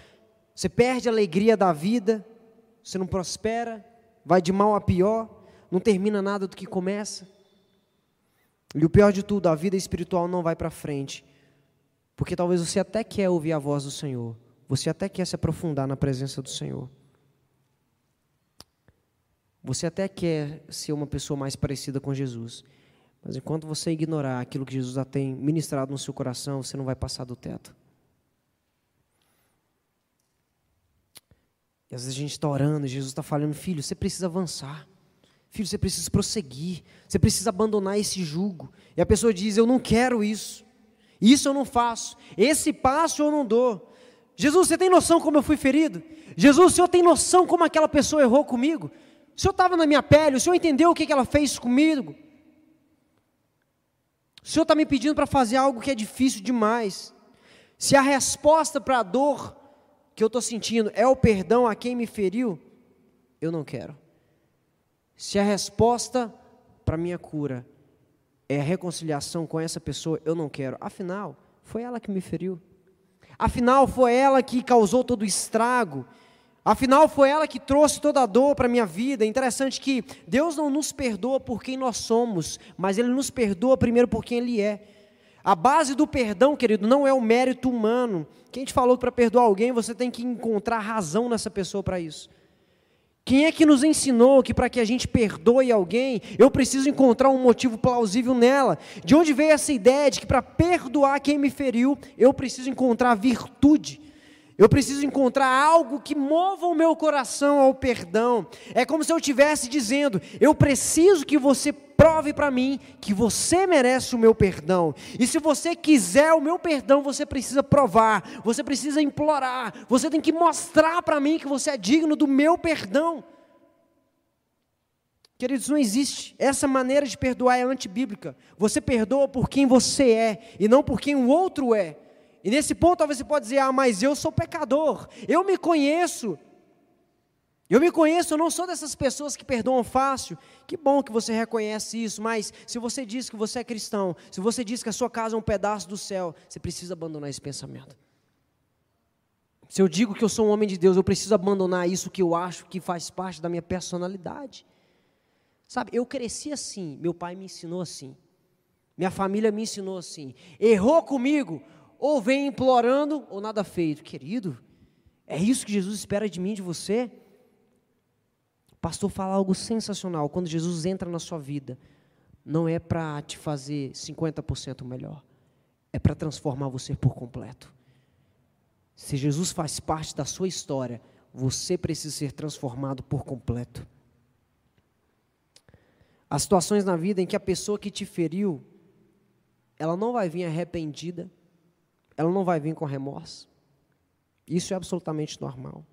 você perde a alegria da vida, você não prospera, vai de mal a pior, não termina nada do que começa. E o pior de tudo, a vida espiritual não vai para frente, porque talvez você até quer ouvir a voz do Senhor, você até quer se aprofundar na presença do Senhor. Você até quer ser uma pessoa mais parecida com Jesus, mas enquanto você ignorar aquilo que Jesus já tem ministrado no seu coração, você não vai passar do teto. E às vezes a gente está orando e Jesus está falando, filho, você precisa avançar. Filho, você precisa prosseguir. Você precisa abandonar esse jugo. E a pessoa diz, eu não quero isso. Isso eu não faço. Esse passo eu não dou. Jesus, você tem noção como eu fui ferido? Jesus, o Senhor tem noção como aquela pessoa errou comigo? O Senhor estava na minha pele, o Senhor entendeu o que ela fez comigo? O Senhor está me pedindo para fazer algo que é difícil demais. Se a resposta para a dor que eu estou sentindo é o perdão a quem me feriu, eu não quero. Se a resposta para minha cura é a reconciliação com essa pessoa, eu não quero. Afinal, foi ela que me feriu. Afinal, foi ela que causou todo o estrago. Afinal, foi ela que trouxe toda a dor para a minha vida. É interessante que Deus não nos perdoa por quem nós somos, mas Ele nos perdoa primeiro por quem Ele é. A base do perdão, querido, não é o mérito humano. Quem te falou para perdoar alguém você tem que encontrar razão nessa pessoa para isso? Quem é que nos ensinou que para que a gente perdoe alguém, eu preciso encontrar um motivo plausível nela? De onde veio essa ideia de que para perdoar quem me feriu, eu preciso encontrar virtude? Eu preciso encontrar algo que mova o meu coração ao perdão. É como se eu estivesse dizendo: eu preciso que você prove para mim que você merece o meu perdão. E se você quiser o meu perdão, você precisa provar, você precisa implorar, você tem que mostrar para mim que você é digno do meu perdão. Queridos, não existe. Essa maneira de perdoar é antibíblica. Você perdoa por quem você é e não por quem o outro é. E nesse ponto talvez você pode dizer: "Ah, mas eu sou pecador. Eu me conheço. Eu me conheço, eu não sou dessas pessoas que perdoam fácil. Que bom que você reconhece isso, mas se você diz que você é cristão, se você diz que a sua casa é um pedaço do céu, você precisa abandonar esse pensamento. Se eu digo que eu sou um homem de Deus, eu preciso abandonar isso que eu acho que faz parte da minha personalidade. Sabe, eu cresci assim, meu pai me ensinou assim, minha família me ensinou assim. Errou comigo, ou vem implorando, ou nada feito. Querido, é isso que Jesus espera de mim, de você? O pastor fala algo sensacional. Quando Jesus entra na sua vida, não é para te fazer 50% melhor, é para transformar você por completo. Se Jesus faz parte da sua história, você precisa ser transformado por completo. Há situações na vida em que a pessoa que te feriu, ela não vai vir arrependida, ela não vai vir com remorso. Isso é absolutamente normal.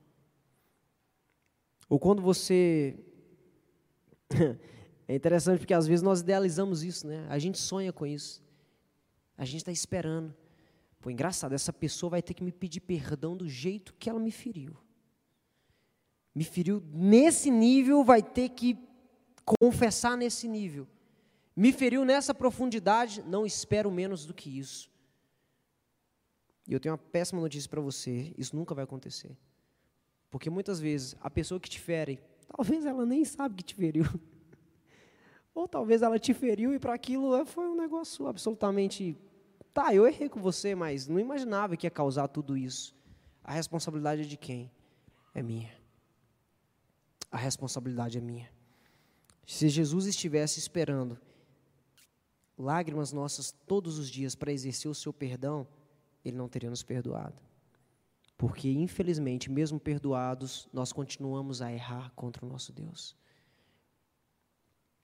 Ou quando você. é interessante porque às vezes nós idealizamos isso, né? A gente sonha com isso. A gente está esperando. Pô, engraçado, essa pessoa vai ter que me pedir perdão do jeito que ela me feriu. Me feriu nesse nível, vai ter que confessar nesse nível. Me feriu nessa profundidade, não espero menos do que isso. E eu tenho uma péssima notícia para você: isso nunca vai acontecer. Porque muitas vezes a pessoa que te fere, talvez ela nem sabe que te feriu. Ou talvez ela te feriu e para aquilo foi um negócio absolutamente. Tá, eu errei com você, mas não imaginava que ia causar tudo isso. A responsabilidade é de quem? É minha. A responsabilidade é minha. Se Jesus estivesse esperando lágrimas nossas todos os dias para exercer o seu perdão, ele não teria nos perdoado. Porque, infelizmente, mesmo perdoados, nós continuamos a errar contra o nosso Deus.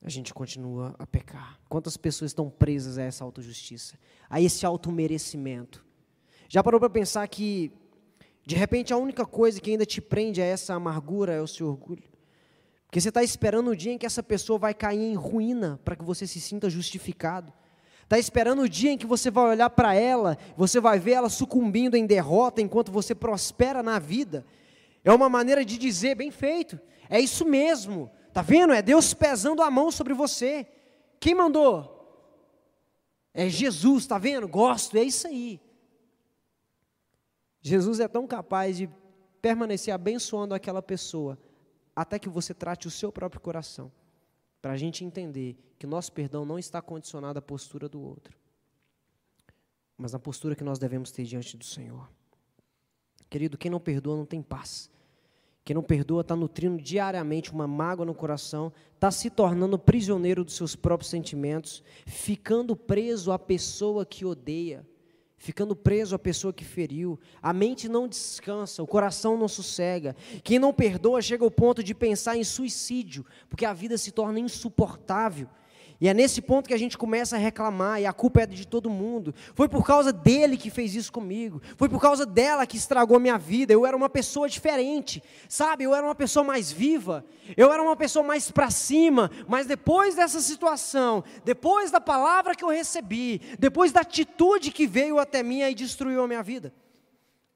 A gente continua a pecar. Quantas pessoas estão presas a essa autojustiça, a esse automerecimento? Já parou para pensar que, de repente, a única coisa que ainda te prende a essa amargura é o seu orgulho? Porque você está esperando o dia em que essa pessoa vai cair em ruína para que você se sinta justificado. Está esperando o dia em que você vai olhar para ela, você vai ver ela sucumbindo em derrota enquanto você prospera na vida. É uma maneira de dizer, bem feito, é isso mesmo. Tá vendo? É Deus pesando a mão sobre você. Quem mandou? É Jesus, tá vendo? Gosto, é isso aí. Jesus é tão capaz de permanecer abençoando aquela pessoa até que você trate o seu próprio coração, para a gente entender que nosso perdão não está condicionado à postura do outro, mas na postura que nós devemos ter diante do Senhor. Querido, quem não perdoa não tem paz. Quem não perdoa está nutrindo diariamente uma mágoa no coração, está se tornando prisioneiro dos seus próprios sentimentos, ficando preso à pessoa que odeia ficando preso à pessoa que feriu. A mente não descansa, o coração não sossega. Quem não perdoa chega ao ponto de pensar em suicídio, porque a vida se torna insuportável. E é nesse ponto que a gente começa a reclamar, e a culpa é de todo mundo. Foi por causa dele que fez isso comigo. Foi por causa dela que estragou minha vida. Eu era uma pessoa diferente, sabe? Eu era uma pessoa mais viva. Eu era uma pessoa mais para cima. Mas depois dessa situação, depois da palavra que eu recebi, depois da atitude que veio até mim e destruiu a minha vida,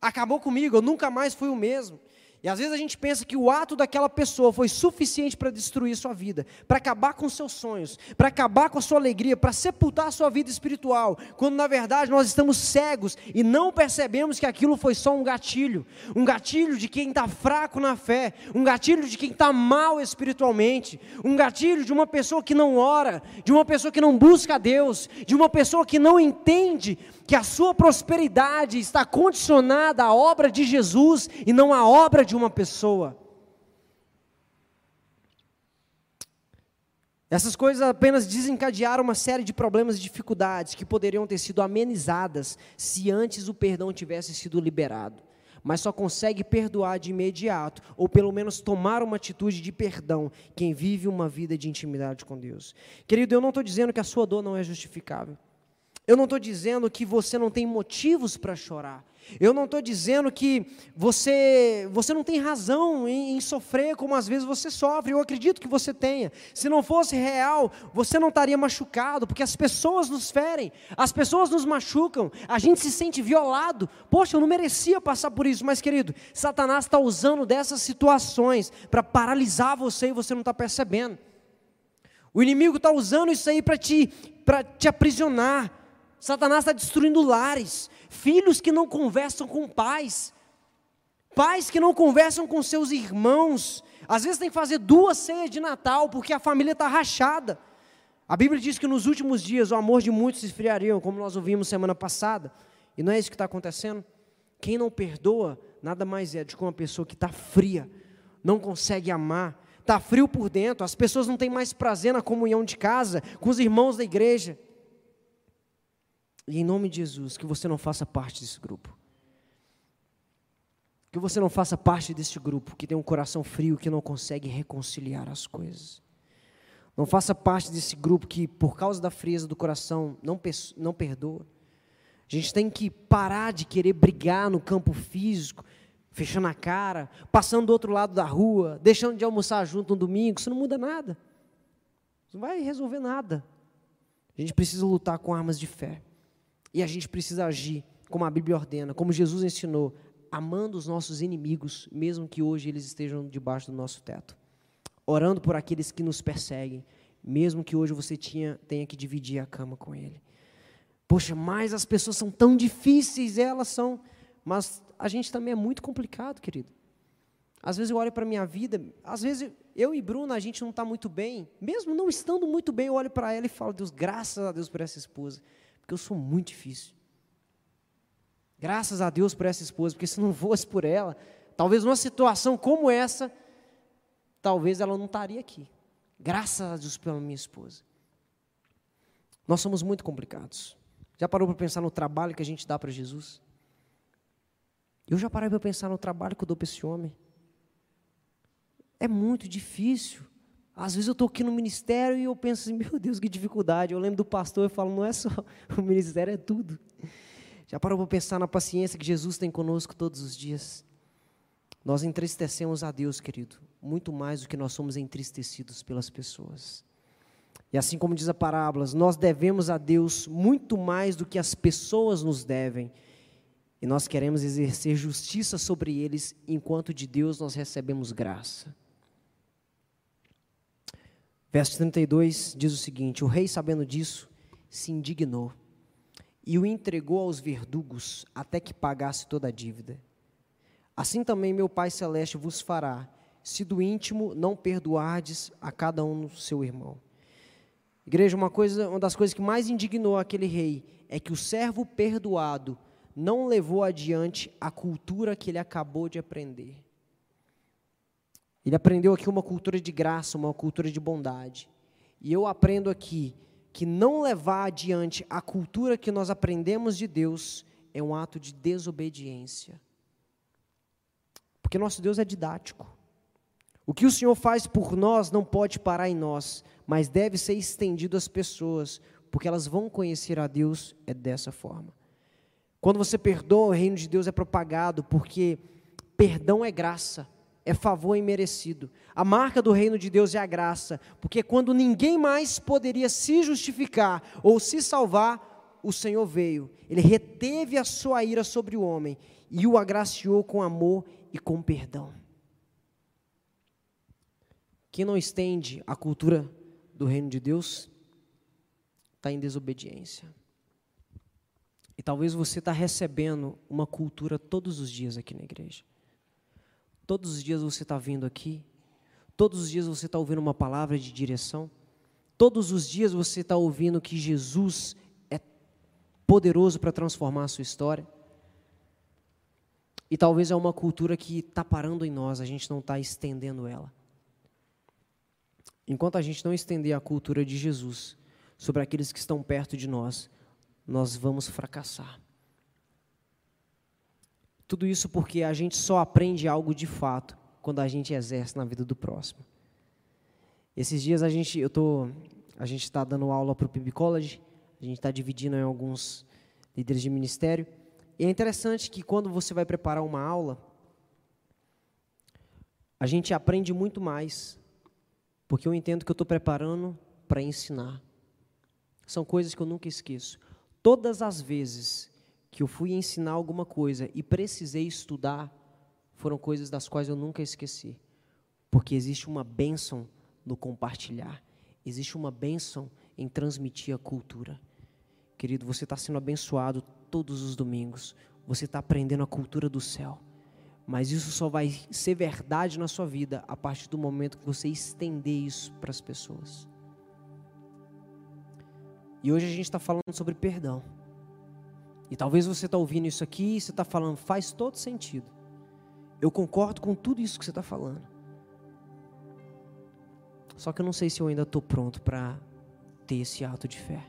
acabou comigo. Eu nunca mais fui o mesmo. E às vezes a gente pensa que o ato daquela pessoa foi suficiente para destruir sua vida, para acabar com seus sonhos, para acabar com a sua alegria, para sepultar a sua vida espiritual, quando na verdade nós estamos cegos e não percebemos que aquilo foi só um gatilho. Um gatilho de quem está fraco na fé, um gatilho de quem está mal espiritualmente, um gatilho de uma pessoa que não ora, de uma pessoa que não busca a Deus, de uma pessoa que não entende que a sua prosperidade está condicionada à obra de Jesus e não à obra de uma pessoa. Essas coisas apenas desencadearam uma série de problemas e dificuldades que poderiam ter sido amenizadas se antes o perdão tivesse sido liberado. Mas só consegue perdoar de imediato, ou pelo menos tomar uma atitude de perdão, quem vive uma vida de intimidade com Deus. Querido, eu não estou dizendo que a sua dor não é justificável. Eu não estou dizendo que você não tem motivos para chorar. Eu não estou dizendo que você, você não tem razão em, em, sofrer como às vezes você sofre. Eu acredito que você tenha. Se não fosse real, você não estaria machucado, porque as pessoas nos ferem, as pessoas nos machucam, a gente se sente violado. Poxa, eu não merecia passar por isso, mas querido, Satanás está usando dessas situações para paralisar você e você não está percebendo. O inimigo está usando isso aí para te, te aprisionar. Satanás está destruindo lares, filhos que não conversam com pais, pais que não conversam com seus irmãos. Às vezes tem que fazer duas ceias de Natal porque a família está rachada. A Bíblia diz que nos últimos dias o amor de muitos se esfriaria, como nós ouvimos semana passada, e não é isso que está acontecendo. Quem não perdoa, nada mais é do que uma pessoa que está fria, não consegue amar, está frio por dentro, as pessoas não têm mais prazer na comunhão de casa, com os irmãos da igreja. E em nome de Jesus, que você não faça parte desse grupo. Que você não faça parte desse grupo que tem um coração frio, que não consegue reconciliar as coisas. Não faça parte desse grupo que, por causa da frieza do coração, não, não perdoa. A gente tem que parar de querer brigar no campo físico, fechando a cara, passando do outro lado da rua, deixando de almoçar junto no domingo. Isso não muda nada. Isso não vai resolver nada. A gente precisa lutar com armas de fé. E a gente precisa agir como a Bíblia ordena, como Jesus ensinou, amando os nossos inimigos, mesmo que hoje eles estejam debaixo do nosso teto. Orando por aqueles que nos perseguem, mesmo que hoje você tinha, tenha que dividir a cama com ele. Poxa, mas as pessoas são tão difíceis, elas são, mas a gente também é muito complicado, querido. Às vezes eu olho para a minha vida, às vezes eu e Bruna, a gente não está muito bem, mesmo não estando muito bem, eu olho para ela e falo, Deus, graças a Deus por essa esposa, porque eu sou muito difícil. Graças a Deus por essa esposa, porque se não fosse por ela, talvez numa situação como essa, talvez ela não estaria aqui. Graças a Deus pela minha esposa. Nós somos muito complicados. Já parou para pensar no trabalho que a gente dá para Jesus? Eu já parei para pensar no trabalho que eu dou para esse homem. É muito difícil. Às vezes eu estou aqui no ministério e eu penso assim, meu Deus, que dificuldade. Eu lembro do pastor e falo, não é só o ministério, é tudo. Já parou para pensar na paciência que Jesus tem conosco todos os dias? Nós entristecemos a Deus, querido, muito mais do que nós somos entristecidos pelas pessoas. E assim como diz a parábola, nós devemos a Deus muito mais do que as pessoas nos devem. E nós queremos exercer justiça sobre eles, enquanto de Deus nós recebemos graça. Verso 32 diz o seguinte: O rei, sabendo disso, se indignou e o entregou aos verdugos até que pagasse toda a dívida. Assim também meu Pai Celeste vos fará, se do íntimo não perdoardes a cada um seu irmão. Igreja, uma, coisa, uma das coisas que mais indignou aquele rei é que o servo perdoado não levou adiante a cultura que ele acabou de aprender. Ele aprendeu aqui uma cultura de graça, uma cultura de bondade. E eu aprendo aqui que não levar adiante a cultura que nós aprendemos de Deus é um ato de desobediência. Porque nosso Deus é didático. O que o Senhor faz por nós não pode parar em nós, mas deve ser estendido às pessoas, porque elas vão conhecer a Deus é dessa forma. Quando você perdoa, o reino de Deus é propagado, porque perdão é graça é favor imerecido. A marca do reino de Deus é a graça, porque quando ninguém mais poderia se justificar ou se salvar, o Senhor veio. Ele reteve a sua ira sobre o homem e o agraciou com amor e com perdão. Quem não estende a cultura do reino de Deus está em desobediência. E talvez você está recebendo uma cultura todos os dias aqui na igreja. Todos os dias você está vindo aqui, todos os dias você está ouvindo uma palavra de direção, todos os dias você está ouvindo que Jesus é poderoso para transformar a sua história. E talvez é uma cultura que está parando em nós, a gente não está estendendo ela. Enquanto a gente não estender a cultura de Jesus sobre aqueles que estão perto de nós, nós vamos fracassar. Tudo isso porque a gente só aprende algo de fato quando a gente exerce na vida do próximo. Esses dias a gente, eu tô, a gente está dando aula para o PIB College, a gente está dividindo em alguns líderes de ministério. E é interessante que quando você vai preparar uma aula, a gente aprende muito mais, porque eu entendo que eu estou preparando para ensinar. São coisas que eu nunca esqueço. Todas as vezes que eu fui ensinar alguma coisa e precisei estudar, foram coisas das quais eu nunca esqueci. Porque existe uma bênção no compartilhar, existe uma bênção em transmitir a cultura. Querido, você está sendo abençoado todos os domingos, você está aprendendo a cultura do céu. Mas isso só vai ser verdade na sua vida a partir do momento que você estender isso para as pessoas. E hoje a gente está falando sobre perdão. E talvez você está ouvindo isso aqui e você está falando, faz todo sentido. Eu concordo com tudo isso que você está falando. Só que eu não sei se eu ainda estou pronto para ter esse ato de fé.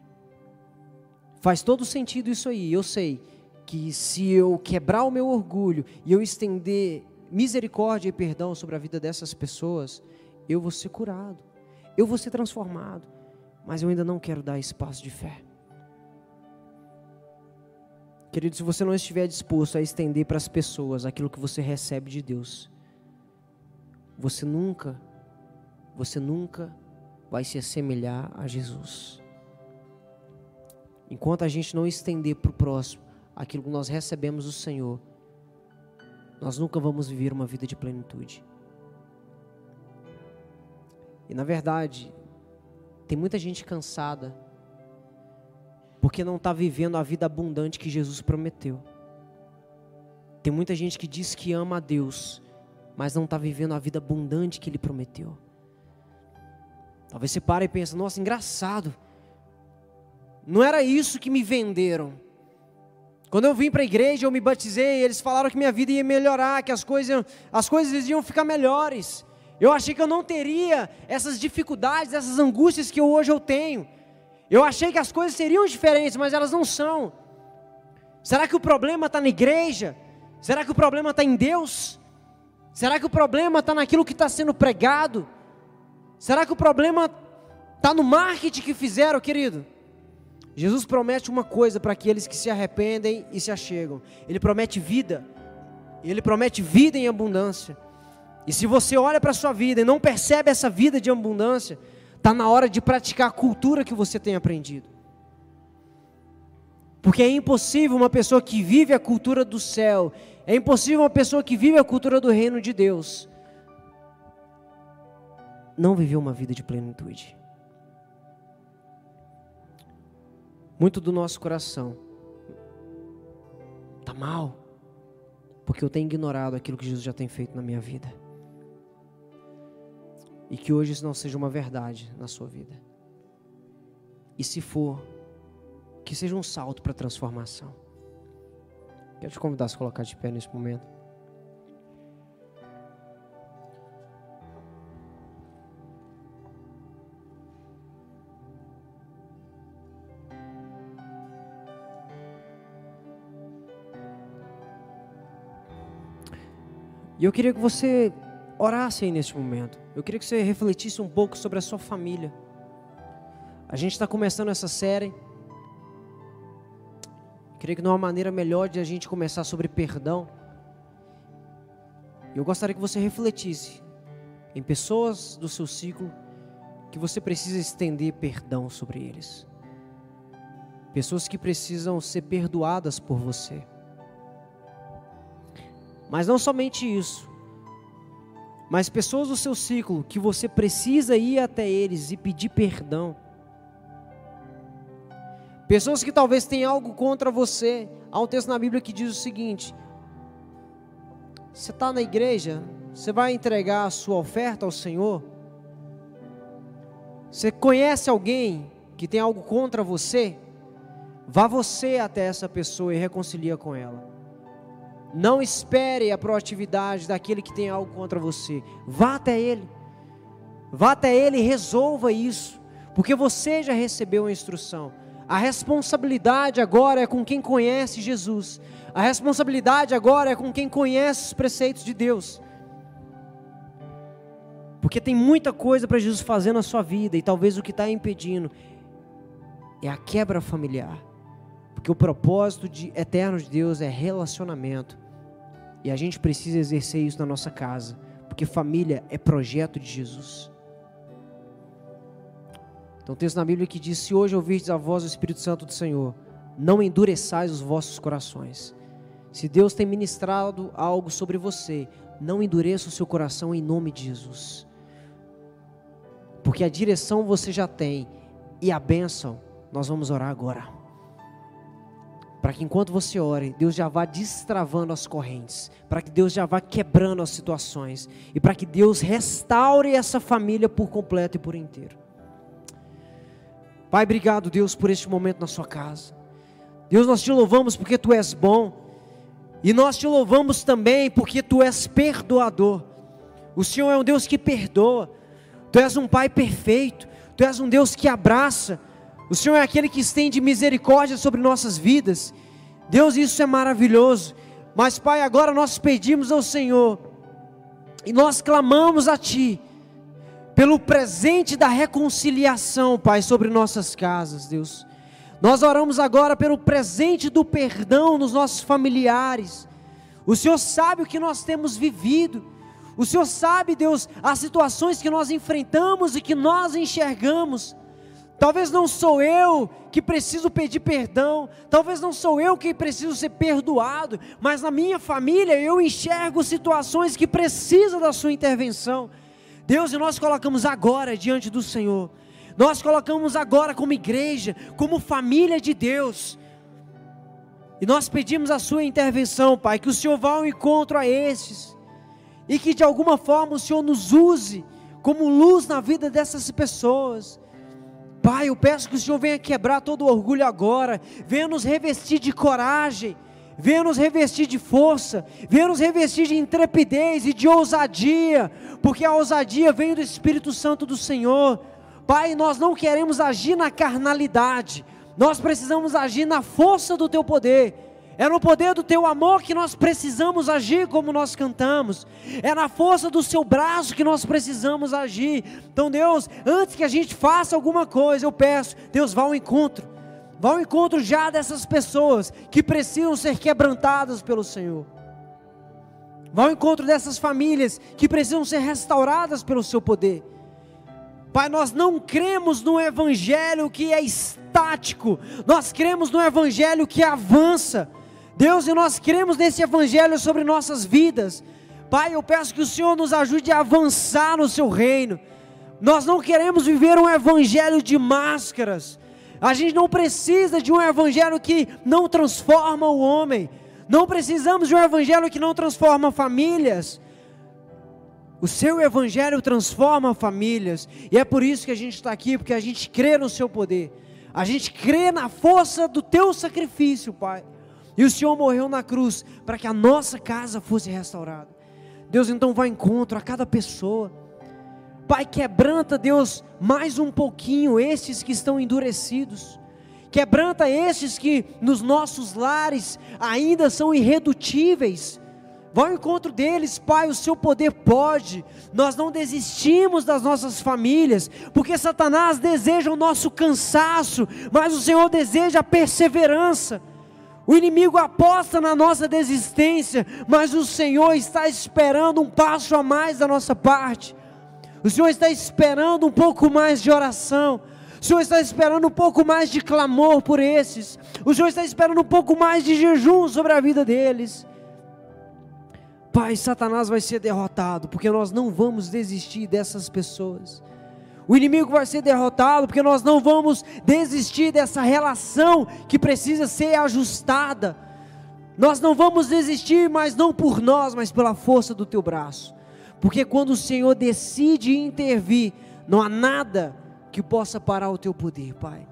Faz todo sentido isso aí. Eu sei que se eu quebrar o meu orgulho e eu estender misericórdia e perdão sobre a vida dessas pessoas, eu vou ser curado. Eu vou ser transformado. Mas eu ainda não quero dar espaço de fé. Querido, se você não estiver disposto a estender para as pessoas aquilo que você recebe de Deus, você nunca, você nunca vai se assemelhar a Jesus. Enquanto a gente não estender para o próximo aquilo que nós recebemos do Senhor, nós nunca vamos viver uma vida de plenitude. E na verdade, tem muita gente cansada porque não está vivendo a vida abundante que Jesus prometeu. Tem muita gente que diz que ama a Deus, mas não está vivendo a vida abundante que Ele prometeu. Talvez você pare e pense: nossa, engraçado. Não era isso que me venderam. Quando eu vim para a igreja, eu me batizei, eles falaram que minha vida ia melhorar, que as coisas, as coisas iam ficar melhores. Eu achei que eu não teria essas dificuldades, essas angústias que hoje eu tenho. Eu achei que as coisas seriam diferentes, mas elas não são. Será que o problema está na igreja? Será que o problema está em Deus? Será que o problema está naquilo que está sendo pregado? Será que o problema está no marketing que fizeram, querido? Jesus promete uma coisa para aqueles que se arrependem e se achegam: Ele promete vida, Ele promete vida em abundância. E se você olha para a sua vida e não percebe essa vida de abundância, está na hora de praticar a cultura que você tem aprendido. Porque é impossível uma pessoa que vive a cultura do céu, é impossível uma pessoa que vive a cultura do reino de Deus, não viver uma vida de plenitude. Muito do nosso coração está mal, porque eu tenho ignorado aquilo que Jesus já tem feito na minha vida. E que hoje isso não seja uma verdade na sua vida. E se for, que seja um salto para a transformação. Quero te convidar a se colocar de pé nesse momento. E eu queria que você orasse aí nesse momento. Eu queria que você refletisse um pouco sobre a sua família. A gente está começando essa série. Eu creio que não há maneira melhor de a gente começar sobre perdão. Eu gostaria que você refletisse em pessoas do seu ciclo que você precisa estender perdão sobre eles. Pessoas que precisam ser perdoadas por você. Mas não somente isso, mas pessoas do seu ciclo que você precisa ir até eles e pedir perdão. Pessoas que talvez tenham algo contra você. Há um texto na Bíblia que diz o seguinte: Você está na igreja, você vai entregar a sua oferta ao Senhor? Você conhece alguém que tem algo contra você? Vá você até essa pessoa e reconcilia com ela. Não espere a proatividade daquele que tem algo contra você. Vá até ele. Vá até ele e resolva isso. Porque você já recebeu a instrução. A responsabilidade agora é com quem conhece Jesus. A responsabilidade agora é com quem conhece os preceitos de Deus. Porque tem muita coisa para Jesus fazer na sua vida e talvez o que está impedindo é a quebra familiar. Porque o propósito de, eterno de Deus é relacionamento. E a gente precisa exercer isso na nossa casa. Porque família é projeto de Jesus. Então, texto na Bíblia que diz: Se hoje ouvirdes a voz do Espírito Santo do Senhor, não endureçais os vossos corações. Se Deus tem ministrado algo sobre você, não endureça o seu coração em nome de Jesus. Porque a direção você já tem e a bênção, nós vamos orar agora para que enquanto você ore, Deus já vá destravando as correntes, para que Deus já vá quebrando as situações e para que Deus restaure essa família por completo e por inteiro. Pai, obrigado, Deus, por este momento na sua casa. Deus, nós te louvamos porque tu és bom. E nós te louvamos também porque tu és perdoador. O Senhor é um Deus que perdoa. Tu és um Pai perfeito. Tu és um Deus que abraça. O Senhor é aquele que estende misericórdia sobre nossas vidas. Deus, isso é maravilhoso. Mas, Pai, agora nós pedimos ao Senhor e nós clamamos a Ti pelo presente da reconciliação, Pai, sobre nossas casas, Deus. Nós oramos agora pelo presente do perdão nos nossos familiares. O Senhor sabe o que nós temos vivido. O Senhor sabe, Deus, as situações que nós enfrentamos e que nós enxergamos. Talvez não sou eu que preciso pedir perdão, talvez não sou eu que preciso ser perdoado, mas na minha família eu enxergo situações que precisam da sua intervenção. Deus, e nós colocamos agora diante do Senhor. Nós colocamos agora como igreja, como família de Deus. E nós pedimos a sua intervenção, Pai, que o Senhor vá ao encontro a esses. e que de alguma forma o Senhor nos use como luz na vida dessas pessoas. Pai, eu peço que o Senhor venha quebrar todo o orgulho agora, venha nos revestir de coragem, venha nos revestir de força, venha nos revestir de intrepidez e de ousadia, porque a ousadia vem do Espírito Santo do Senhor. Pai, nós não queremos agir na carnalidade, nós precisamos agir na força do Teu poder. É no poder do teu amor que nós precisamos agir como nós cantamos. É na força do seu braço que nós precisamos agir. Então, Deus, antes que a gente faça alguma coisa, eu peço, Deus, vá ao encontro. Vá ao encontro já dessas pessoas que precisam ser quebrantadas pelo Senhor. Vá ao encontro dessas famílias que precisam ser restauradas pelo seu poder. Pai, nós não cremos no evangelho que é estático, nós cremos no evangelho que avança. Deus, e nós cremos nesse evangelho sobre nossas vidas. Pai, eu peço que o Senhor nos ajude a avançar no seu reino. Nós não queremos viver um evangelho de máscaras. A gente não precisa de um evangelho que não transforma o homem. Não precisamos de um evangelho que não transforma famílias. O seu evangelho transforma famílias. E é por isso que a gente está aqui, porque a gente crê no seu poder. A gente crê na força do teu sacrifício, Pai. E o Senhor morreu na cruz para que a nossa casa fosse restaurada. Deus então vai encontro a cada pessoa. Pai, quebranta, Deus, mais um pouquinho estes que estão endurecidos. Quebranta estes que nos nossos lares ainda são irredutíveis. Vai ao encontro deles, Pai, o seu poder pode. Nós não desistimos das nossas famílias, porque Satanás deseja o nosso cansaço, mas o Senhor deseja a perseverança. O inimigo aposta na nossa desistência, mas o Senhor está esperando um passo a mais da nossa parte. O Senhor está esperando um pouco mais de oração. O Senhor está esperando um pouco mais de clamor por esses. O Senhor está esperando um pouco mais de jejum sobre a vida deles. Pai, Satanás vai ser derrotado, porque nós não vamos desistir dessas pessoas. O inimigo vai ser derrotado porque nós não vamos desistir dessa relação que precisa ser ajustada. Nós não vamos desistir, mas não por nós, mas pela força do teu braço. Porque quando o Senhor decide intervir, não há nada que possa parar o teu poder, Pai.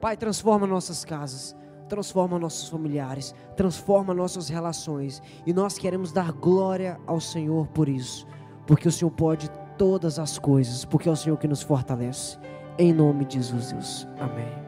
Pai, transforma nossas casas, transforma nossos familiares, transforma nossas relações. E nós queremos dar glória ao Senhor por isso, porque o Senhor pode todas as coisas, porque é o Senhor que nos fortalece. Em nome de Jesus, Deus. Amém.